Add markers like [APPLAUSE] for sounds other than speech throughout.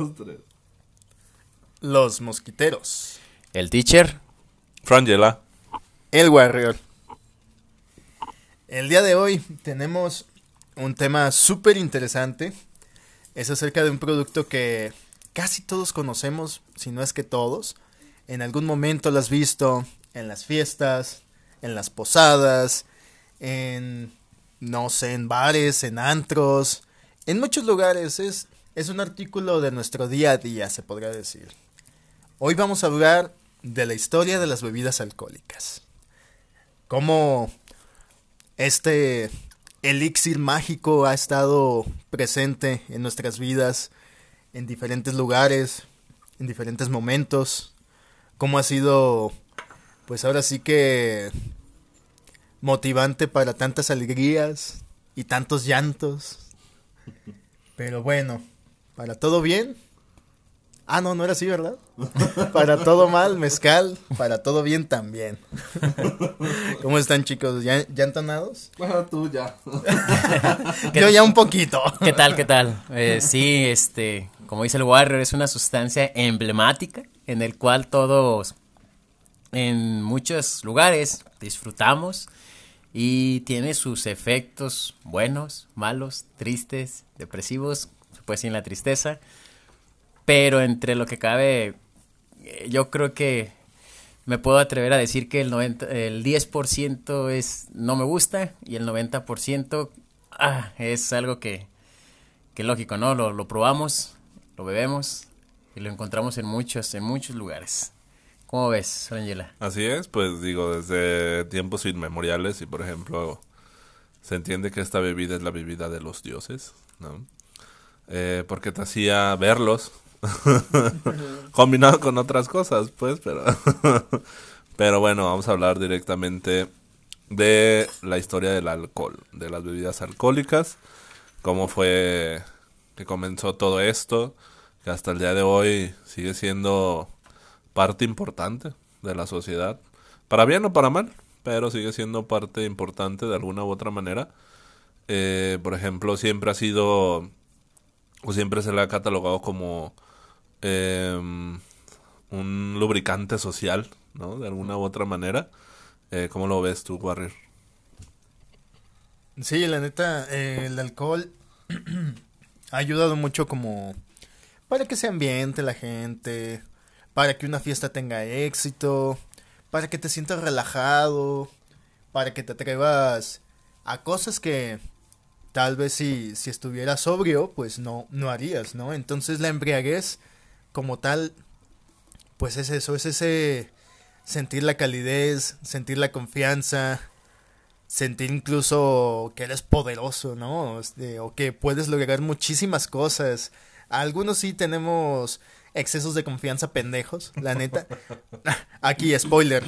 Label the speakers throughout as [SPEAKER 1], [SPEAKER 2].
[SPEAKER 1] dos, tres.
[SPEAKER 2] Los mosquiteros.
[SPEAKER 3] El teacher.
[SPEAKER 1] Frangela.
[SPEAKER 2] El Warrior. El día de hoy tenemos un tema súper interesante. Es acerca de un producto que casi todos conocemos, si no es que todos. En algún momento lo has visto en las fiestas, en las posadas, en, no sé, en bares, en antros, en muchos lugares. Es, es un artículo de nuestro día a día, se podría decir. Hoy vamos a hablar de la historia de las bebidas alcohólicas. Cómo este elixir mágico ha estado presente en nuestras vidas en diferentes lugares, en diferentes momentos. Cómo ha sido, pues ahora sí que motivante para tantas alegrías y tantos llantos. Pero bueno, para todo bien, Ah, no, no era así, ¿verdad? [LAUGHS] para todo mal, mezcal, para todo bien también. [LAUGHS] ¿Cómo están, chicos? ¿Ya, ya entonados?
[SPEAKER 1] Bueno, tú ya. [LAUGHS]
[SPEAKER 2] Yo ya un poquito.
[SPEAKER 3] ¿Qué tal, qué tal? Eh, sí, este, como dice el Warrior, es una sustancia emblemática en el cual todos, en muchos lugares, disfrutamos y tiene sus efectos buenos, malos, tristes, depresivos, puede decir la tristeza pero entre lo que cabe, eh, yo creo que me puedo atrever a decir que el, 90, el 10% es no me gusta y el 90% ah, es algo que, que lógico, ¿no? Lo, lo, probamos, lo bebemos y lo encontramos en muchos, en muchos lugares. ¿Cómo ves, Angela?
[SPEAKER 1] Así es, pues digo, desde tiempos inmemoriales y por ejemplo, se entiende que esta bebida es la bebida de los dioses, ¿no? Eh, porque te hacía verlos, [LAUGHS] Combinado con otras cosas, pues, pero... [LAUGHS] pero bueno, vamos a hablar directamente de la historia del alcohol, de las bebidas alcohólicas, cómo fue que comenzó todo esto, que hasta el día de hoy sigue siendo parte importante de la sociedad, para bien o para mal, pero sigue siendo parte importante de alguna u otra manera. Eh, por ejemplo, siempre ha sido, o siempre se le ha catalogado como eh, un lubricante social, ¿no? De alguna u otra manera. Eh, ¿Cómo lo ves tú, Warrior?
[SPEAKER 2] Sí, la neta, eh, el alcohol [CLEARS THROAT] ha ayudado mucho como para que se ambiente la gente, para que una fiesta tenga éxito, para que te sientas relajado, para que te atrevas a cosas que tal vez si, si estuvieras sobrio, pues no, no harías, ¿no? Entonces la embriaguez como tal, pues es eso, es ese sentir la calidez, sentir la confianza, sentir incluso que eres poderoso, ¿no? Este, o que puedes lograr muchísimas cosas. Algunos sí tenemos excesos de confianza pendejos, la neta. [LAUGHS] Aquí, spoiler.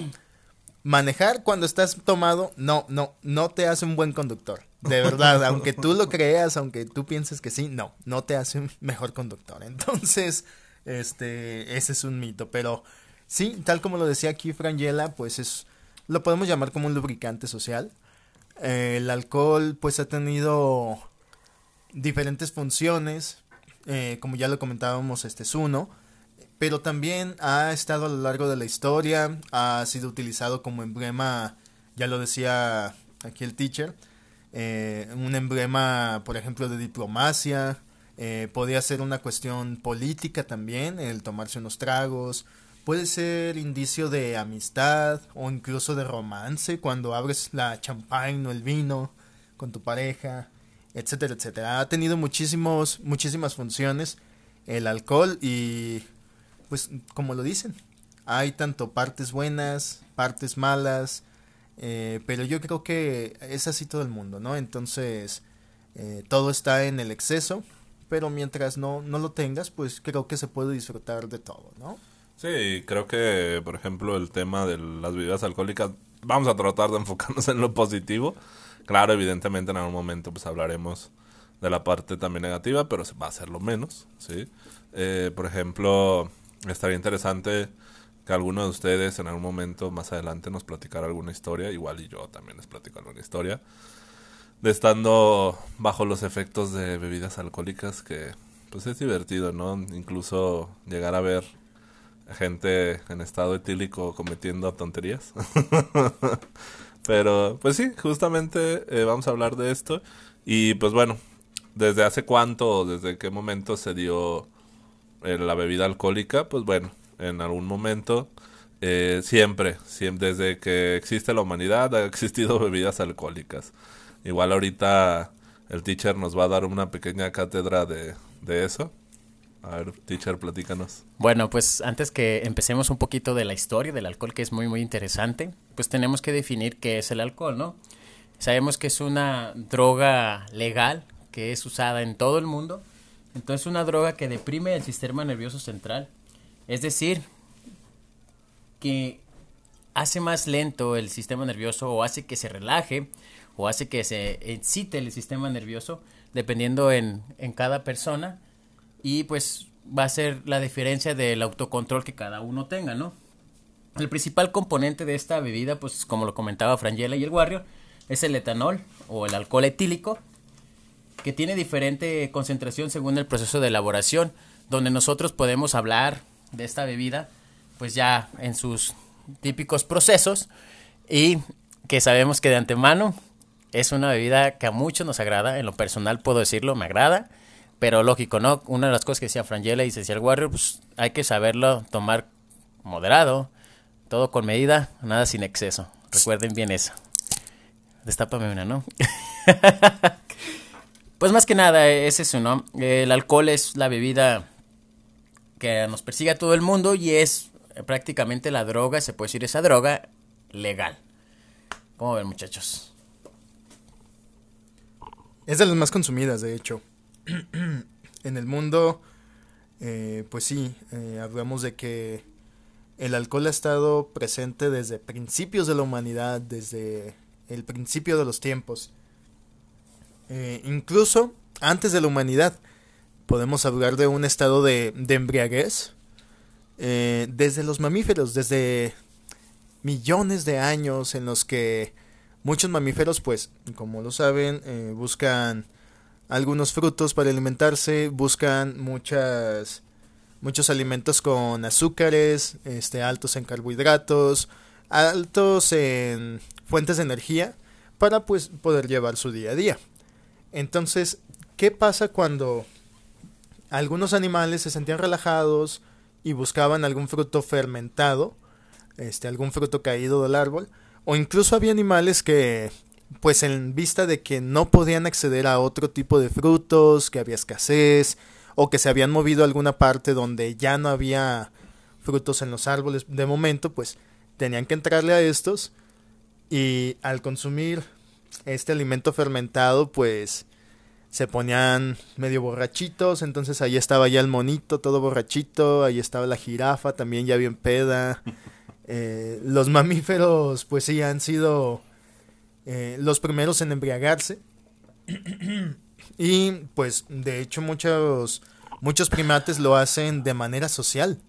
[SPEAKER 2] Manejar cuando estás tomado, no, no, no te hace un buen conductor. De verdad, [LAUGHS] aunque tú lo creas, aunque tú pienses que sí, no, no te hace un mejor conductor. Entonces, este, ese es un mito, pero sí, tal como lo decía aquí Frangela, pues es, lo podemos llamar como un lubricante social. Eh, el alcohol, pues ha tenido diferentes funciones, eh, como ya lo comentábamos, este es uno, pero también ha estado a lo largo de la historia, ha sido utilizado como emblema, ya lo decía aquí el teacher, eh, un emblema, por ejemplo, de diplomacia, eh, podría ser una cuestión política también, el tomarse unos tragos. Puede ser indicio de amistad o incluso de romance cuando abres la champagne o el vino con tu pareja, etcétera, etcétera. Ha tenido muchísimos, muchísimas funciones el alcohol y pues como lo dicen, hay tanto partes buenas, partes malas, eh, pero yo creo que es así todo el mundo, ¿no? Entonces, eh, todo está en el exceso pero mientras no, no lo tengas, pues creo que se puede disfrutar de todo, ¿no?
[SPEAKER 1] Sí, creo que, por ejemplo, el tema de las bebidas alcohólicas, vamos a tratar de [LAUGHS] enfocarnos en lo positivo. Claro, evidentemente en algún momento pues hablaremos de la parte también negativa, pero va a ser lo menos, ¿sí? Eh, por ejemplo, estaría interesante que alguno de ustedes en algún momento más adelante nos platicara alguna historia, igual y yo también les platico alguna historia, de estando bajo los efectos de bebidas alcohólicas que pues es divertido, ¿no? Incluso llegar a ver gente en estado etílico cometiendo tonterías. [LAUGHS] Pero, pues sí, justamente eh, vamos a hablar de esto. Y pues bueno, ¿desde hace cuánto desde qué momento se dio la bebida alcohólica? Pues bueno, en algún momento, eh, siempre, siempre, desde que existe la humanidad ha existido [LAUGHS] bebidas alcohólicas. Igual ahorita el teacher nos va a dar una pequeña cátedra de, de eso. A ver, teacher, platícanos.
[SPEAKER 3] Bueno, pues antes que empecemos un poquito de la historia del alcohol, que es muy, muy interesante, pues tenemos que definir qué es el alcohol, ¿no? Sabemos que es una droga legal que es usada en todo el mundo. Entonces, una droga que deprime el sistema nervioso central. Es decir, que hace más lento el sistema nervioso o hace que se relaje o hace que se excite el sistema nervioso, dependiendo en, en cada persona y pues va a ser la diferencia del autocontrol que cada uno tenga, ¿no? El principal componente de esta bebida, pues como lo comentaba Frangela y el Warrior, es el etanol o el alcohol etílico, que tiene diferente concentración según el proceso de elaboración, donde nosotros podemos hablar de esta bebida, pues ya en sus típicos procesos, y que sabemos que de antemano es una bebida que a muchos nos agrada, en lo personal puedo decirlo, me agrada, pero lógico, ¿no? Una de las cosas que decía Frangela y decía Warrior, pues hay que saberlo tomar moderado, todo con medida, nada sin exceso. Recuerden bien eso. Destápame una, ¿no? [LAUGHS] pues más que nada es eso, ¿no? El alcohol es la bebida que nos persigue a todo el mundo y es prácticamente la droga, se puede decir esa droga legal. ¿Cómo ven muchachos?
[SPEAKER 2] Es de las más consumidas, de hecho. [CLEARS THROAT] en el mundo, eh, pues sí, eh, hablamos de que el alcohol ha estado presente desde principios de la humanidad, desde el principio de los tiempos. Eh, incluso antes de la humanidad, podemos hablar de un estado de, embriaguez desde los mamíferos, desde millones de años en los que muchos mamíferos, pues, como lo saben, buscan algunos frutos para alimentarse, buscan muchas muchos alimentos con azúcares, este altos en carbohidratos, altos en fuentes de energía para pues poder llevar su día a día. Entonces, ¿qué pasa cuando algunos animales se sentían relajados y buscaban algún fruto fermentado, este algún fruto caído del árbol, o incluso había animales que pues en vista de que no podían acceder a otro tipo de frutos, que había escasez, o que se habían movido a alguna parte donde ya no había frutos en los árboles de momento, pues tenían que entrarle a estos y al consumir este alimento fermentado, pues se ponían medio borrachitos, entonces ahí estaba ya el monito todo borrachito, ahí estaba la jirafa también ya bien peda. [LAUGHS] Eh, los mamíferos pues sí han sido eh, los primeros en embriagarse. [CLEARS THROAT] y pues de hecho muchos, muchos primates lo hacen de manera social.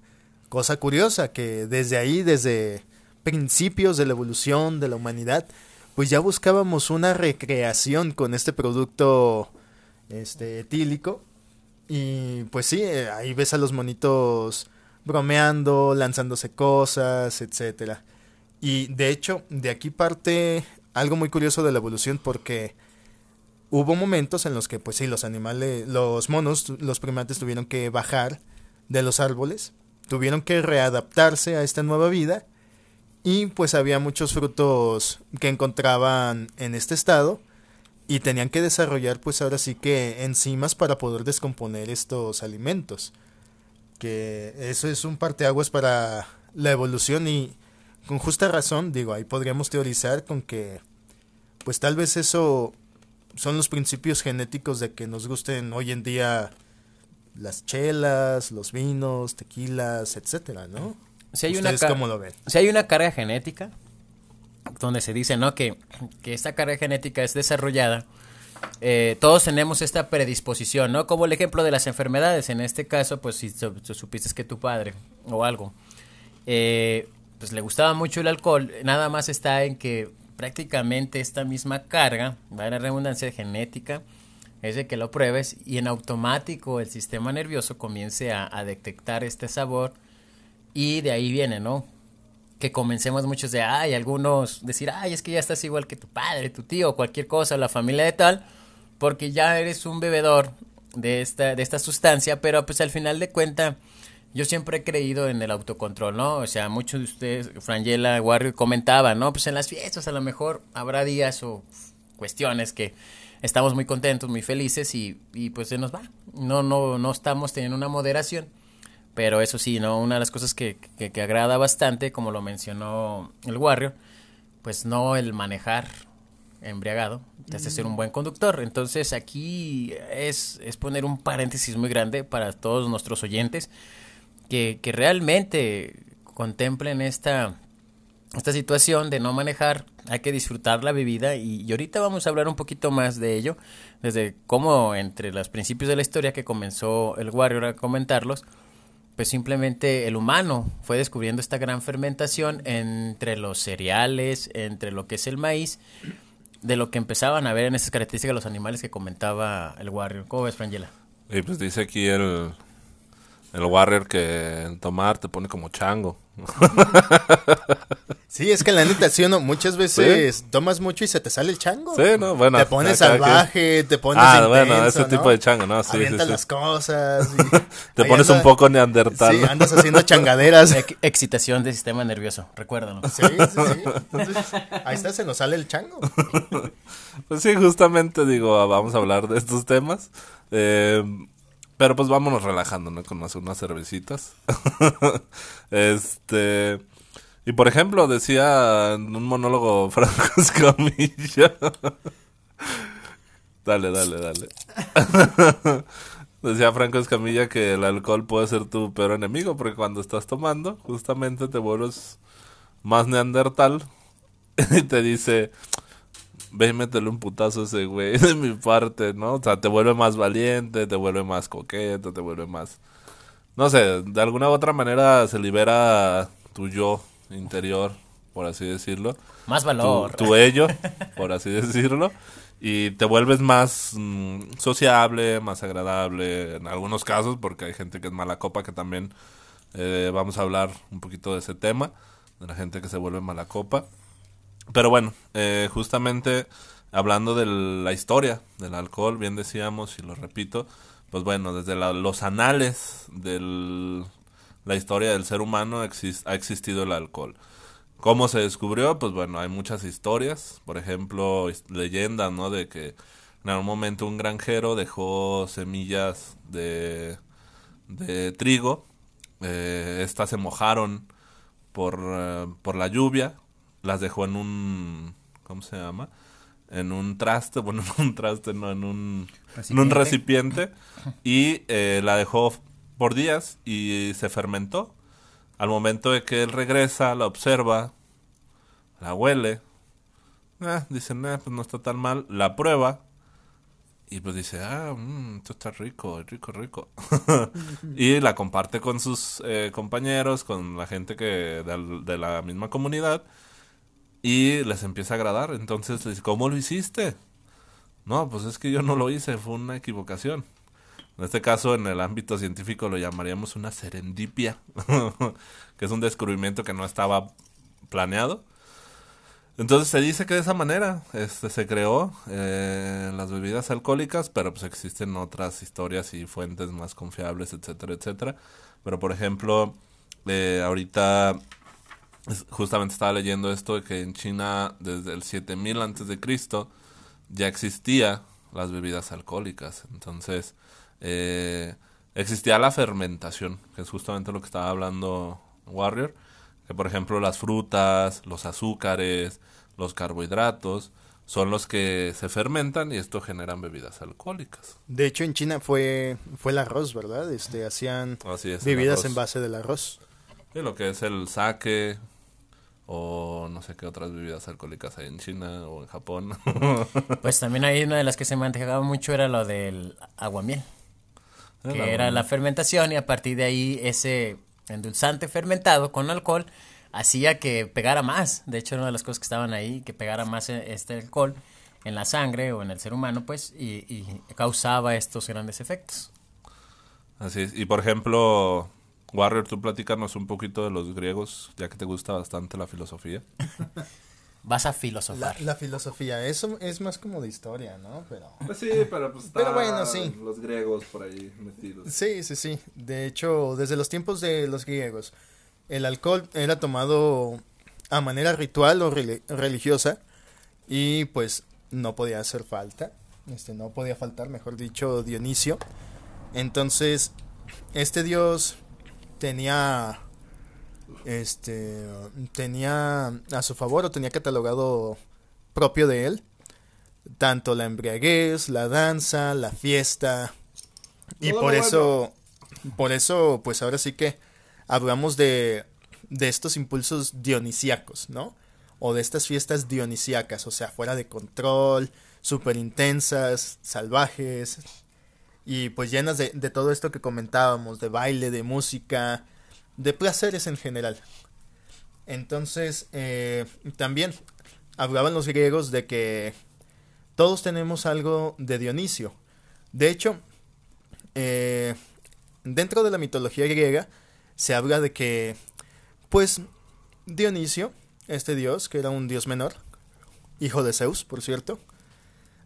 [SPEAKER 2] Cosa curiosa que desde ahí, desde principios de la evolución de la humanidad, pues ya buscábamos una recreación con este producto este etílico. Y pues sí, eh, ahí ves a los monitos bromeando, lanzándose cosas, etcétera. Y de hecho, de aquí parte algo muy curioso de la evolución porque hubo momentos en los que pues sí los animales los monos los primates tuvieron que bajar de los árboles tuvieron que readaptarse a esta nueva vida y pues había muchos frutos que encontraban en este estado y tenían que desarrollar pues ahora sí que enzimas para poder descomponer estos alimentos que eso es un parteaguas para la evolución y con justa razón, digo, ahí podríamos teorizar con que, pues tal vez eso son los principios genéticos de que nos gusten hoy en día las chelas, los vinos, tequilas, etcétera, ¿no?
[SPEAKER 3] Si hay ¿Ustedes cómo lo ven? Si hay una carga genética, donde se dice, ¿no? Que, que esta carga genética es desarrollada, eh, todos tenemos esta predisposición, ¿no? Como el ejemplo de las enfermedades, en este caso, pues si supiste que tu padre o algo, eh, pues le gustaba mucho el alcohol, nada más está en que prácticamente esta misma carga, va a la redundancia genética, es de que lo pruebes y en automático el sistema nervioso comience a, a detectar este sabor y de ahí viene, ¿no? Que comencemos muchos de, ay, algunos decir, ay, es que ya estás igual que tu padre, tu tío, cualquier cosa, la familia de tal, porque ya eres un bebedor de esta, de esta sustancia, pero pues al final de cuenta, yo siempre he creído en el autocontrol, ¿no? O sea, muchos de ustedes, Frangela, Warrior, comentaban, ¿no? Pues en las fiestas a lo mejor habrá días o cuestiones que estamos muy contentos, muy felices y, y pues se nos va. No, no, no estamos teniendo una moderación. Pero eso sí, ¿no? Una de las cosas que, que, que agrada bastante, como lo mencionó el Warrior, pues no el manejar embriagado, te hace ser un buen conductor. Entonces aquí es, es poner un paréntesis muy grande para todos nuestros oyentes que, que realmente contemplen esta, esta situación de no manejar, hay que disfrutar la bebida y, y, ahorita vamos a hablar un poquito más de ello, desde cómo entre los principios de la historia que comenzó el Warrior a comentarlos, pues simplemente el humano fue descubriendo esta gran fermentación entre los cereales, entre lo que es el maíz, de lo que empezaban a ver en esas características de los animales que comentaba el Warrior. ¿Cómo ves, Frangela?
[SPEAKER 1] Y pues dice aquí el, el Warrior que el tomar te pone como chango. [LAUGHS]
[SPEAKER 2] Sí, es que la neta, sí o no, muchas veces ¿Sí? tomas mucho y se te sale el chango.
[SPEAKER 1] Sí, no, bueno.
[SPEAKER 2] Te pones salvaje, te pones
[SPEAKER 1] Ah,
[SPEAKER 2] intenso,
[SPEAKER 1] bueno, ese
[SPEAKER 2] ¿no?
[SPEAKER 1] tipo de chango, ¿no? Sí,
[SPEAKER 2] Avientas
[SPEAKER 1] sí, sí.
[SPEAKER 2] las cosas. y- [LAUGHS]
[SPEAKER 1] Te
[SPEAKER 2] ahí
[SPEAKER 1] pones
[SPEAKER 2] anda-
[SPEAKER 1] un poco neandertal.
[SPEAKER 2] Sí, andas haciendo [LAUGHS] changaderas.
[SPEAKER 3] Ex- excitación del sistema nervioso, recuérdalo.
[SPEAKER 2] Sí, sí, sí. Entonces, ahí está, se nos sale el chango.
[SPEAKER 1] Pues sí, justamente digo, vamos a hablar de estos temas. Eh, pero pues vámonos relajando, ¿no? Con unas, unas cervecitas. [LAUGHS] este. Y por ejemplo, decía en un monólogo [LAUGHS] Franco Escamilla. [LAUGHS] dale, dale, dale. decía Franco Escamilla que el alcohol puede ser tu peor enemigo, porque cuando estás tomando, justamente te vuelves más neandertal. y te dice, ve y métele un putazo a ese güey [LAUGHS] de mi parte, ¿no? O sea, te vuelve más valiente, te vuelve más coqueto, te vuelve más... No sé, de alguna u otra manera se libera tu yo interior, por así decirlo.
[SPEAKER 3] Más
[SPEAKER 1] Tu,
[SPEAKER 3] valor.
[SPEAKER 1] tu ello, por así [LAUGHS] decirlo. Y te vuelves más mm, sociable, más agradable en algunos casos, porque hay gente que es mala copa, que también eh, vamos a hablar un poquito de ese tema, de la gente que se vuelve mala copa. Pero bueno, eh, justamente hablando de la historia del alcohol, bien decíamos y lo repito, pues bueno, desde los anales de la historia del ser humano ha existido el alcohol. ¿Cómo se descubrió? Pues bueno, hay muchas historias, por ejemplo, leyendas, ¿no? De que en algún momento un granjero dejó semillas de, de trigo, eh, estas se mojaron por, eh, por la lluvia, las dejó en un, ¿cómo se llama? En un traste, [LAUGHS] bueno, en un traste, no, en un en un recipiente [LAUGHS] y eh, la dejó por días y se fermentó. Al momento de que él regresa, la observa, la huele, ah, dice, nah, pues no está tan mal, la prueba y pues dice, ah, mm, esto está rico, rico, rico. [LAUGHS] y la comparte con sus eh, compañeros, con la gente que de, de la misma comunidad y les empieza a agradar. Entonces le dice, ¿cómo lo hiciste? No, pues es que yo no lo hice, fue una equivocación. En este caso, en el ámbito científico lo llamaríamos una serendipia, [LAUGHS] que es un descubrimiento que no estaba planeado. Entonces se dice que de esa manera este, se creó eh, las bebidas alcohólicas, pero pues existen otras historias y fuentes más confiables, etcétera, etcétera. Pero por ejemplo, eh, ahorita justamente estaba leyendo esto de que en China desde el 7000 antes de Cristo ya existía las bebidas alcohólicas. Entonces, eh, existía la fermentación, que es justamente lo que estaba hablando Warrior, que por ejemplo las frutas, los azúcares, los carbohidratos son los que se fermentan y esto generan bebidas alcohólicas.
[SPEAKER 2] De hecho, en China fue, fue el arroz, ¿verdad? Este, hacían
[SPEAKER 1] Así es. el
[SPEAKER 2] bebidas en base del arroz.
[SPEAKER 1] Sí, lo que es el sake o no sé qué otras bebidas alcohólicas hay en China o en Japón. [LAUGHS]
[SPEAKER 3] Pues también hay una de las que se manejaba mucho era lo del aguamiel, que
[SPEAKER 1] El
[SPEAKER 3] era la fermentación y a partir de ahí ese endulzante fermentado con alcohol hacía que pegara más. De hecho, una de las cosas que estaban ahí, que pegara más e- este alcohol. en la sangre o en el ser humano, pues, y, y causaba estos grandes efectos.
[SPEAKER 1] Así es. Y por ejemplo, Warrior, tú platícanos un poquito de los griegos, ya que te gusta bastante la filosofía. [LAUGHS]
[SPEAKER 3] Vas a filosofar.
[SPEAKER 2] la filosofía, eso es más como de historia, ¿no? Pero...
[SPEAKER 1] Pues sí, pero pues
[SPEAKER 2] Pero bueno, sí.
[SPEAKER 1] los griegos por ahí metidos.
[SPEAKER 2] Sí, sí, sí. De hecho, desde los tiempos de los griegos, el alcohol era tomado a manera ritual o reli- religiosa y pues no podía hacer falta. Este no podía faltar, mejor dicho, Dionisio. Entonces, este dios tenía este tenía a su favor o tenía catalogado propio de él tanto la embriaguez, la danza, la fiesta, y por eso, por eso, pues ahora sí que hablamos de, de estos impulsos dionisíacos, ¿no? O de estas fiestas dionisíacas, o sea, fuera de control, súper intensas, salvajes, y pues llenas de, todo esto que comentábamos, de baile, de música, de placeres en general. Entonces, eh, también hablaban los griegos de que todos tenemos algo de Dionisio. De hecho, eh, dentro de la mitología griega se habla de que, pues, Dionisio, este dios, que era un dios menor, hijo de Zeus, por cierto,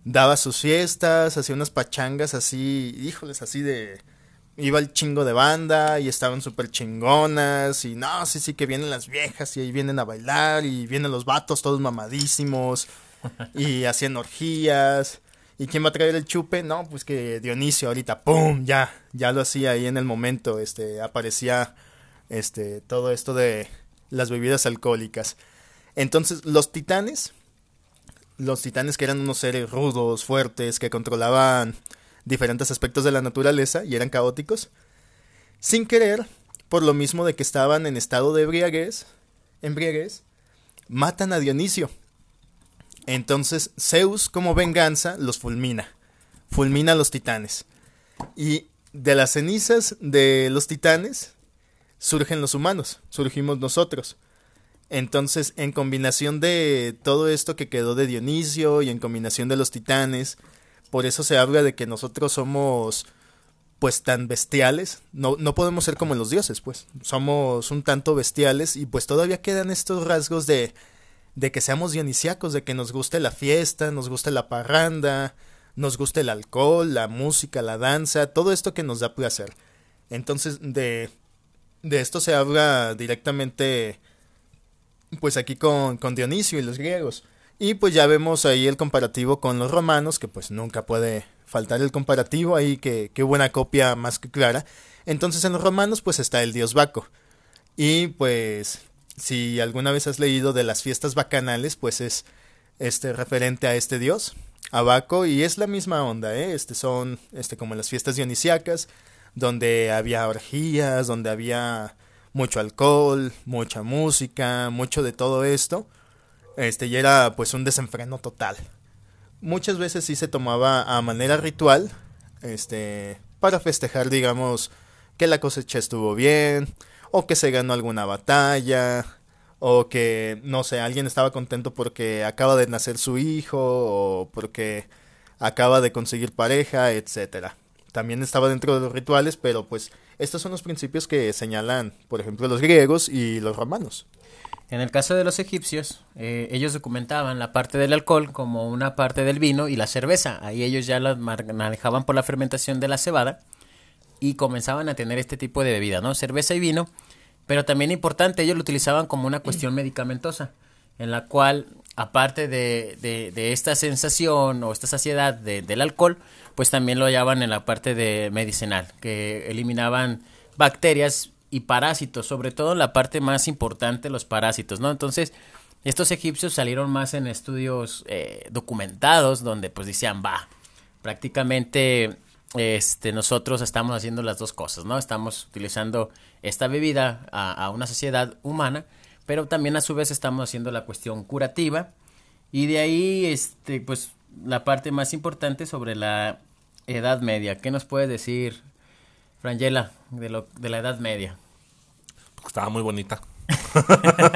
[SPEAKER 2] daba sus fiestas, hacía unas pachangas así, híjoles, así de... Iba el chingo de banda y estaban súper chingonas y no, sí, sí, que vienen las viejas y ahí vienen a bailar y vienen los vatos todos mamadísimos [LAUGHS] y hacían orgías. ¿Y quién va a traer el chupe? No, pues que Dionisio ahorita, ¡pum! Ya, ya lo hacía ahí en el momento, este, aparecía, este, todo esto de las bebidas alcohólicas. Entonces, los titanes, los titanes que eran unos seres rudos, fuertes, que controlaban diferentes aspectos de la naturaleza y eran caóticos, sin querer, por lo mismo de que estaban en estado de embriaguez, embriaguez, matan a Dionisio. Entonces Zeus, como venganza, los fulmina. Fulmina a los titanes. Y de las cenizas de los titanes surgen los humanos, surgimos nosotros. Entonces, en combinación de todo esto que quedó de Dionisio y en combinación de los titanes, por eso se habla de que nosotros somos pues tan bestiales, no, no podemos ser como los dioses, pues somos un tanto bestiales y pues todavía quedan estos rasgos de, de que seamos dionisíacos, de que nos guste la fiesta, nos guste la parranda, nos guste el alcohol, la música, la danza, todo esto que nos da placer. Entonces, de, de esto se habla directamente, pues aquí con, con Dionisio y los griegos. Y pues ya vemos ahí el comparativo con los romanos, que pues nunca puede faltar el comparativo ahí, que, que buena copia más que clara. Entonces en los romanos pues está el dios Baco. Y pues si alguna vez has leído de las fiestas bacanales, pues es este referente a este dios, a Baco, y es la misma onda, ¿eh? Este son este como las fiestas dionisíacas, donde había orgías, donde había mucho alcohol, mucha música, mucho de todo esto. Este, y era pues un desenfreno total. Muchas veces sí se tomaba a manera ritual, este, para festejar, digamos, que la cosecha estuvo bien, o que se ganó alguna batalla, o que, no sé, alguien estaba contento porque acaba de nacer su hijo, o porque acaba de conseguir pareja, etcétera. También estaba dentro de los rituales, pero pues estos son los principios que señalan, por ejemplo, los griegos y los romanos.
[SPEAKER 3] En el caso de los egipcios, eh, ellos documentaban la parte del alcohol como una parte del vino y la cerveza. Ahí ellos ya la manejaban por la fermentación de la cebada y comenzaban a tener este tipo de bebida, ¿no? Cerveza y vino. Pero también importante, ellos lo utilizaban como una cuestión [CLEARS THROAT] medicamentosa, en la cual, aparte de, de, de esta sensación o esta saciedad de- del alcohol, pues también lo hallaban en la parte de medicinal, que eliminaban bacterias y parásitos, sobre todo en la parte más importante, los parásitos, ¿no? Entonces, estos egipcios salieron más en estudios eh, documentados, donde pues decían, va, prácticamente este, nosotros estamos haciendo las dos cosas, ¿no? Estamos utilizando esta bebida a, a una sociedad humana, pero también a su vez estamos haciendo la cuestión curativa y de ahí, este, pues, la parte más importante sobre la Edad Media. ¿Qué nos puede decir, Frangela, de, lo, de la Edad Media?
[SPEAKER 1] Estaba muy bonita. [LAUGHS]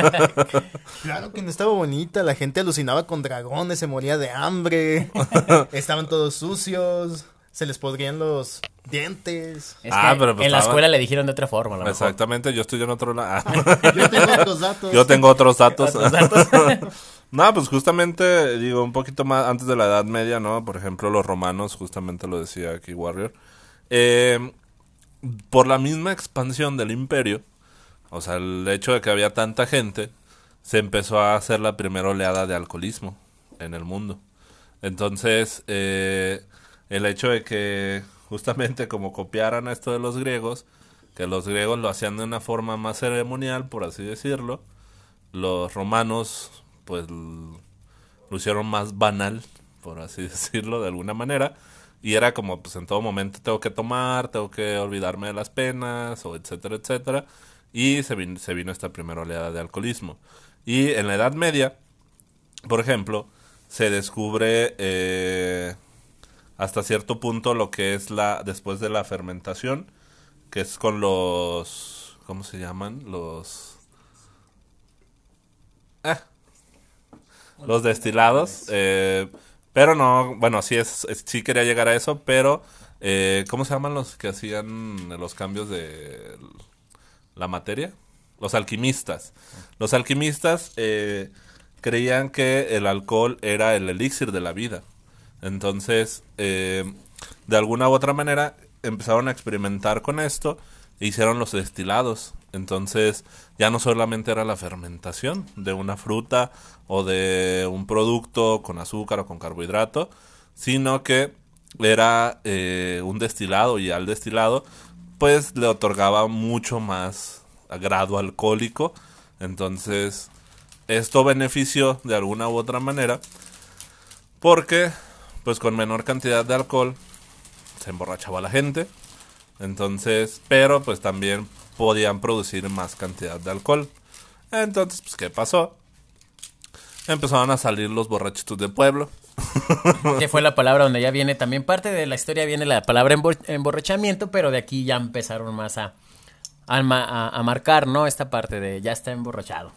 [SPEAKER 2] Claro que no estaba bonita, la gente alucinaba con dragones, se moría de hambre, [LAUGHS] estaban todos sucios, se les podrían los dientes.
[SPEAKER 3] Es
[SPEAKER 1] Ah,
[SPEAKER 3] que
[SPEAKER 1] pero pues
[SPEAKER 3] en la escuela le dijeron de otra forma. a lo mejor.
[SPEAKER 1] Exactamente, yo estoy en otro lado. [LAUGHS]
[SPEAKER 2] Yo tengo otros datos.
[SPEAKER 1] Yo tengo otros datos.
[SPEAKER 3] Otros datos.
[SPEAKER 1] No, pues justamente, digo, un poquito más antes de la Edad Media, ¿no? Por ejemplo, los romanos, justamente lo decía aquí Warrior. Eh, por la misma expansión del imperio, o sea, el hecho de que había tanta gente, se empezó a hacer la primera oleada de alcoholismo en el mundo. Entonces, eh, el hecho de que justamente como copiaran esto de los griegos, que los griegos lo hacían de una forma más ceremonial, por así decirlo, los romanos pues lo hicieron más banal, por así [LAUGHS] decirlo, de alguna manera, y era como pues en todo momento tengo que tomar, tengo que olvidarme de las penas, o etcétera, etcétera, y se vino, se vino esta primera oleada de alcoholismo. Y en la Edad Media, por ejemplo, se descubre eh, hasta cierto punto lo que es la después de la fermentación, que es con los ¿cómo se llaman? Los ah, los destilados, eh, pero no, bueno, sí es, es- sí quería llegar a eso, pero eh, ¿cómo se llaman los que hacían los cambios de la materia? Los alquimistas. Los alquimistas eh, creían que el alcohol era el elixir de la vida. Entonces, eh, de alguna u otra manera, empezaron a experimentar con esto e hicieron los destilados. Entonces, ya no solamente era la fermentación de una fruta o de un producto con azúcar o con carbohidrato, sino que era eh, un destilado y al destilado, pues le otorgaba mucho más grado alcohólico. Entonces, esto benefició de alguna u otra manera porque pues con menor cantidad de alcohol se emborrachaba la gente. Entonces, pero pues también podían producir más cantidad de alcohol. Entonces, pues ¿qué pasó? Empezaron a salir los borrachitos de pueblo.
[SPEAKER 3] que fue la palabra donde ya viene también parte de la historia viene la palabra embor- emborrachamiento, pero de aquí ya empezaron más a, a, a- a marcar, ¿no? Esta parte de ya está emborrachado.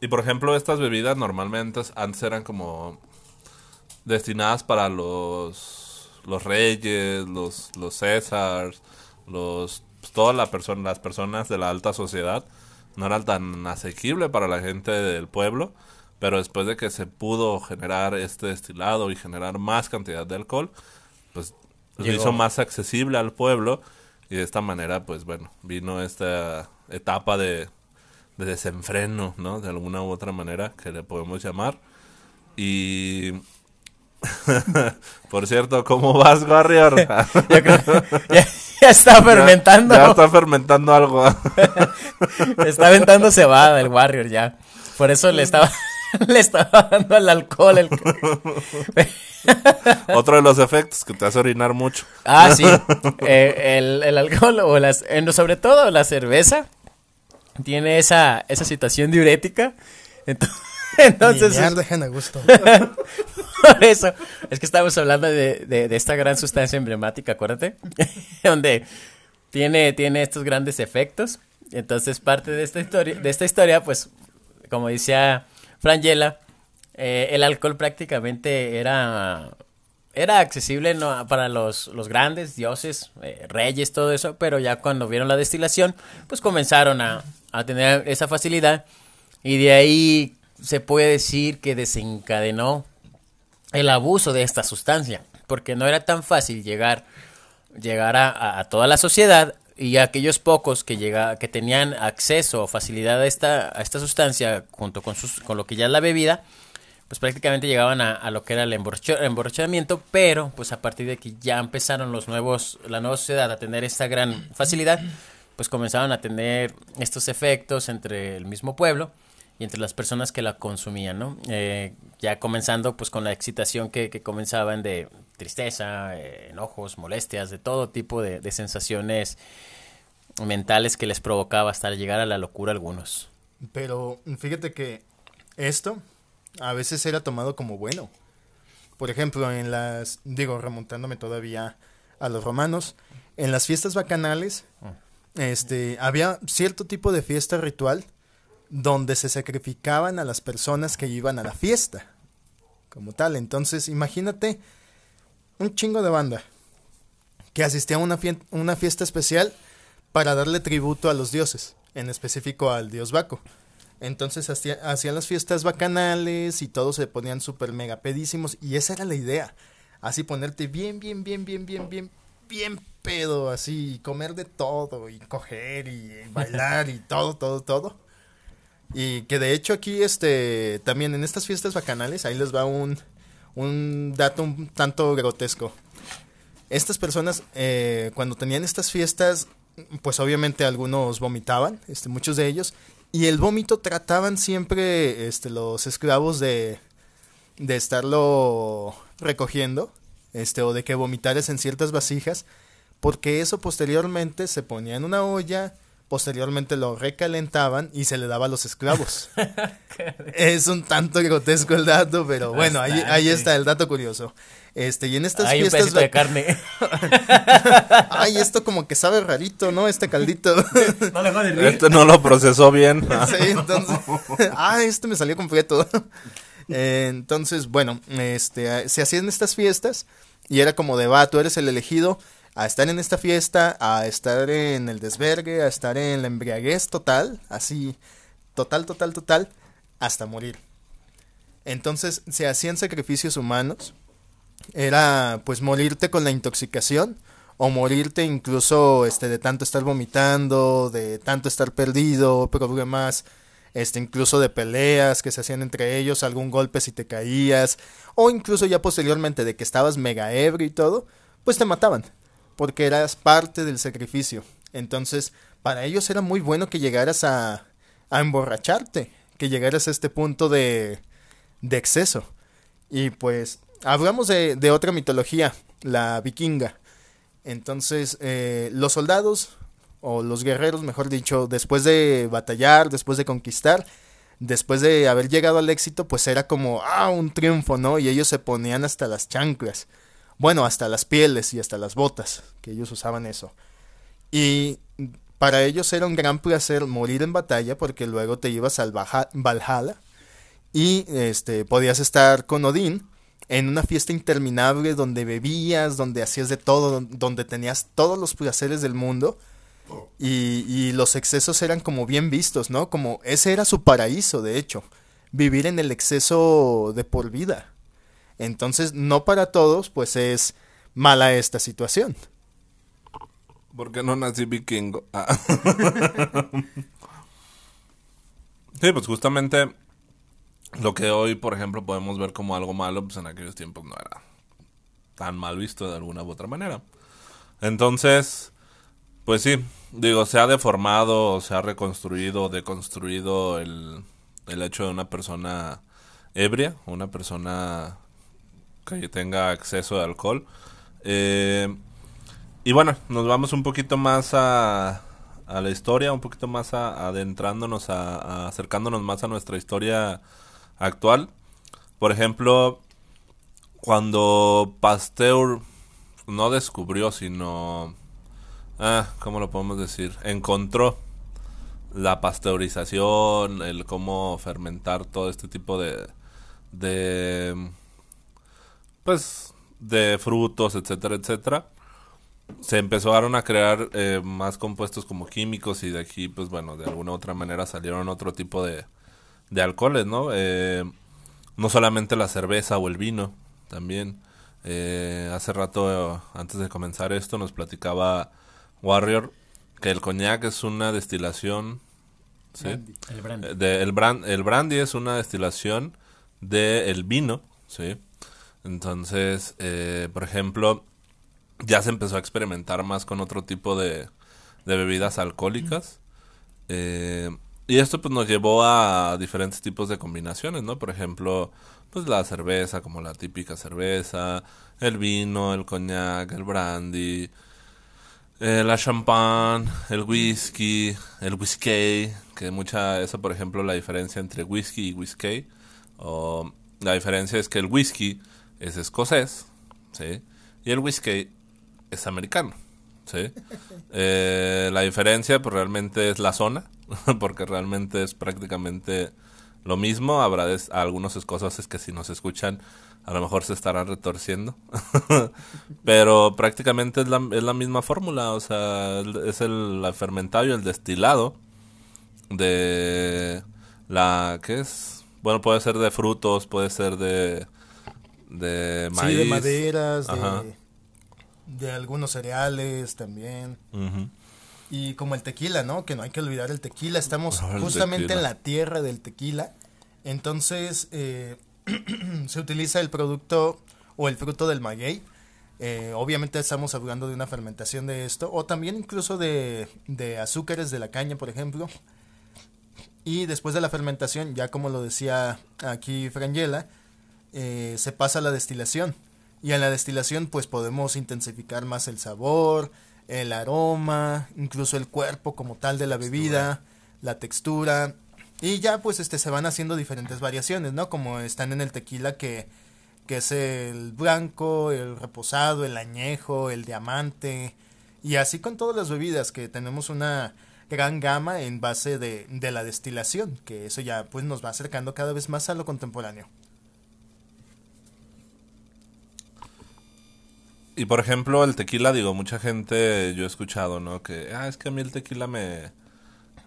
[SPEAKER 1] Y por ejemplo, estas bebidas normalmente antes eran como destinadas para los los reyes, los los césars, los pues, toda la persona, las personas de la alta sociedad no eran tan asequible para la gente del pueblo, pero después de que se pudo generar este destilado y generar más cantidad de alcohol, pues lo hizo más accesible al pueblo y de esta manera, pues bueno, vino esta etapa de, de desenfreno, ¿no? De alguna u otra manera que le podemos llamar. Y... [LAUGHS] Por cierto, ¿cómo vas, Warrior? [LAUGHS]
[SPEAKER 3] Yo creo ya, ya está fermentando.
[SPEAKER 1] Ya, ya está fermentando algo. [LAUGHS]
[SPEAKER 3] Está aventando cebada el Warrior ya. Por eso le estaba le estaba dando al alcohol. el-
[SPEAKER 1] Otro de los efectos que te hace orinar mucho.
[SPEAKER 3] Ah, sí. Eh, el, el alcohol o las, sobre todo la cerveza tiene esa, esa situación diurética. Ento- [LAUGHS] Entonces,
[SPEAKER 2] Linear, dejan a gusto. [LAUGHS]
[SPEAKER 3] por eso, es que estamos hablando de, de- de esta gran sustancia emblemática, acuérdate, [LAUGHS] donde tiene, tiene estos grandes efectos. Entonces, parte de esta historia, de esta historia, pues, como decía Frangela, eh, el alcohol prácticamente era, era accesible ¿no? para los, los grandes dioses, eh, reyes, todo eso, pero ya cuando vieron la destilación, pues comenzaron a, a tener esa facilidad y de ahí se puede decir que desencadenó el abuso de esta sustancia, porque no era tan fácil llegar, llegar a, a- a toda la sociedad y aquellos pocos que llega, que tenían acceso o facilidad a esta, a esta sustancia junto con, sus, con lo que ya es la bebida, pues prácticamente llegaban a, a lo que era el emborrachamiento, pero pues a partir de que ya empezaron los nuevos, la nueva sociedad a tener esta gran facilidad, pues comenzaron a tener estos efectos entre el mismo pueblo y entre las personas que la consumían, ¿no? Eh, ya comenzando pues con la excitación que, que comenzaban de tristeza, eh, enojos, molestias, de todo tipo de, de sensaciones mentales que les provocaba hasta llegar a la locura a algunos.
[SPEAKER 2] Pero fíjate que esto a veces era tomado como bueno. Por ejemplo, en las, digo, remontándome todavía a los romanos, en las fiestas bacanales, este, había cierto tipo de fiesta ritual donde se sacrificaban a las personas que iban a la fiesta, como tal. Entonces, imagínate un chingo de banda que asistía a una, fiesta especial para darle tributo a los dioses, en específico al dios Baco. Entonces hacían las fiestas bacanales y todos se ponían súper mega pedísimos y esa era la idea. Así ponerte bien, bien, bien, bien, bien, bien, bien pedo, así, comer de todo y coger y bailar y todo, todo, todo. Y que de hecho aquí, este, también en estas fiestas bacanales, ahí les va un, un dato un tanto grotesco. Estas personas, eh, cuando tenían estas fiestas, pues obviamente algunos vomitaban, este, muchos de ellos, y el vómito trataban siempre este, los esclavos de, de estarlo recogiendo, este, o de que vomitares en ciertas vasijas, porque eso posteriormente se ponía en una olla, posteriormente lo recalentaban y se le daba a los esclavos. [LAUGHS] es un tanto grotesco el dato, pero bueno, ahí, ahí, está el dato curioso. Este, y en estas
[SPEAKER 3] Hay
[SPEAKER 2] fiestas.
[SPEAKER 3] Un de carne. [LAUGHS]
[SPEAKER 2] Ay, esto como que sabe rarito, ¿no? Este caldito. [LAUGHS]
[SPEAKER 3] no le
[SPEAKER 1] Este no lo procesó bien.
[SPEAKER 2] sí, entonces. ah, este me salió completo. entonces, bueno, este, se hacían estas fiestas y era como de va, tú eres el elegido a estar en esta fiesta, a estar en el desvergue, a estar en la embriaguez total, así, total, total, total, hasta morir. Entonces se hacían sacrificios humanos era pues morirte con la intoxicación o morirte incluso este de tanto estar vomitando, de tanto estar perdido, problemas este incluso de peleas que se hacían entre ellos, algún golpe si te caías o incluso ya posteriormente de que estabas mega ebrio y todo, pues te mataban, porque eras parte del sacrificio. Entonces, para ellos era muy bueno que llegaras a a emborracharte, que llegaras a este punto de de exceso. Y pues hablamos de, de otra mitología, la vikinga. Entonces, eh, los soldados, o los guerreros, mejor dicho, después de batallar, después de conquistar, después de haber llegado al éxito, pues era como, ah, un triunfo, ¿no? Y ellos se ponían hasta las chanclas, bueno, hasta las pieles y hasta las botas, que ellos usaban eso. Y para ellos era un gran placer morir en batalla porque luego te ibas al Valhalla y este podías estar con Odín en una fiesta interminable donde bebías, donde hacías de todo, donde tenías todos los placeres del mundo. Y, y, los excesos eran como bien vistos, ¿no? Como ese era su paraíso, de hecho, vivir en el exceso de por vida. Entonces, no para todos, pues es mala esta situación.
[SPEAKER 1] Porque no nací vikingo. Ah. [LAUGHS] sí, pues justamente lo que hoy, por ejemplo, podemos ver como algo malo, pues en aquellos tiempos no era tan mal visto de alguna u otra manera. Entonces, pues sí, digo, se ha deformado, se ha reconstruido, deconstruido el, el hecho de una persona ebria, una persona que tenga acceso de alcohol. Eh, y bueno, nos vamos un poquito más a, a la historia, un poquito más adentrándonos, a, acercándonos más a nuestra historia actual. Por ejemplo, cuando Pasteur no descubrió, sino... Ah, ¿cómo lo podemos decir? Encontró la pasteurización, el cómo fermentar todo este tipo de... de pues de frutos, etcétera, etcétera. Se empezaron a crear eh, más compuestos como químicos y de aquí, pues bueno, de alguna u otra manera salieron otro tipo de, de alcoholes, ¿no? Eh, no solamente la cerveza o el vino, también. Eh, hace rato, antes de comenzar esto, nos platicaba Warrior que el coñac es una destilación. ¿sí? El brandy. Eh, de, el, brand, el brandy es una destilación del el vino, ¿sí? Entonces, por ejemplo, ya se empezó a experimentar más con otro tipo de, de bebidas alcohólicas. Eh, y esto pues nos llevó a diferentes tipos de combinaciones, ¿no? Por ejemplo, pues la cerveza, como la típica cerveza, el vino, el coñac, el brandy, eh, la champán, el whisky, el whisky, que mucha, esa por ejemplo la diferencia entre whisky y whisky, o la diferencia es que el whisky es escocés, ¿sí? Y el whisky es americano, Sí. [LAUGHS] Eh, la diferencia, pues realmente es la zona, [LAUGHS] porque realmente es prácticamente lo mismo. Habrá des- algunos escoceses que si nos escuchan, a lo mejor se estarán retorciendo. [LAUGHS] Pero prácticamente es la, es la misma fórmula, o sea, es el fermentado y el destilado de la, ¿qué es? Bueno, puede ser de frutos, puede ser de, de maíz.
[SPEAKER 2] Sí, de maderas, de, de algunos cereales también. Y como el tequila, ¿no? Que no hay que olvidar el tequila. Estamos
[SPEAKER 1] Ah, el
[SPEAKER 2] justamente
[SPEAKER 1] tequila.
[SPEAKER 2] en la tierra del tequila. Entonces, eh, [CLEARS THROAT] se utiliza el producto o el fruto del maguey. Eh, obviamente estamos hablando de una fermentación de esto. O también incluso de, de azúcares de la caña, por ejemplo. Y después de la fermentación, ya como lo decía aquí Frangela, eh, se pasa a la destilación. Y en la destilación pues podemos intensificar más el sabor, el aroma, incluso el cuerpo como tal de la bebida, la textura. Y ya pues este se van haciendo diferentes variaciones, ¿no? Como están en el tequila que, que es el blanco, el reposado, el añejo, el diamante. Y así con todas las bebidas que tenemos una gran gama en base de, de la destilación, que eso ya pues nos va acercando cada vez más a lo contemporáneo.
[SPEAKER 1] Y por ejemplo, el tequila, digo, mucha gente yo he escuchado, ¿no? Que, ah, es que a mí el tequila me,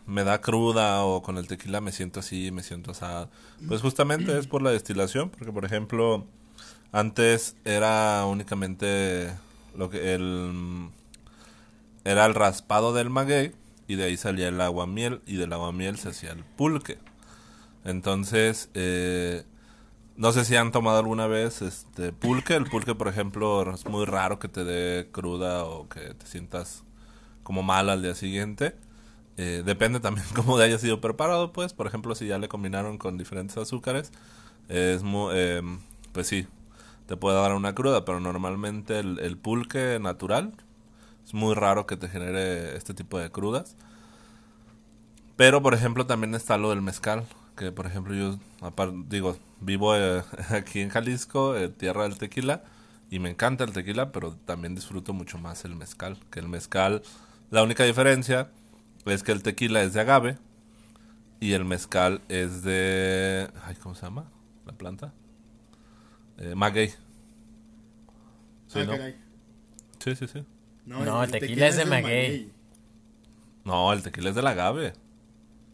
[SPEAKER 1] me da cruda o con el tequila me siento así, me siento asado. Pues justamente es por la destilación, porque por ejemplo, antes era únicamente lo que el era el raspado del maguey y de ahí salía el agua miel y del agua miel se hacía el pulque. Entonces, eh, no sé si han tomado alguna vez este pulque. El pulque, por ejemplo, es muy raro que te dé cruda o que te sientas como mal al día siguiente. Eh, depende también [LAUGHS] cómo haya sido preparado, pues. Por ejemplo, si ya le combinaron con diferentes azúcares, es muy, eh, pues sí, te puede dar una cruda, pero normalmente el, el pulque natural es muy raro que te genere este tipo de crudas. Pero, por ejemplo, también está lo del mezcal. Que, por ejemplo, yo, apar- digo, vivo eh, [LAUGHS] aquí en Jalisco, eh, tierra del tequila, y me encanta el tequila, pero también disfruto mucho más el mezcal. Que el mezcal, la única diferencia es que el tequila es de agave y el mezcal es de. Ay, ¿Cómo se llama? La planta. Eh, maguey. Sí,
[SPEAKER 2] Ah,
[SPEAKER 1] ¿no?
[SPEAKER 2] caray.
[SPEAKER 1] Sí, sí, sí.
[SPEAKER 3] No, el tequila es de maguey.
[SPEAKER 1] No, el tequila es del agave.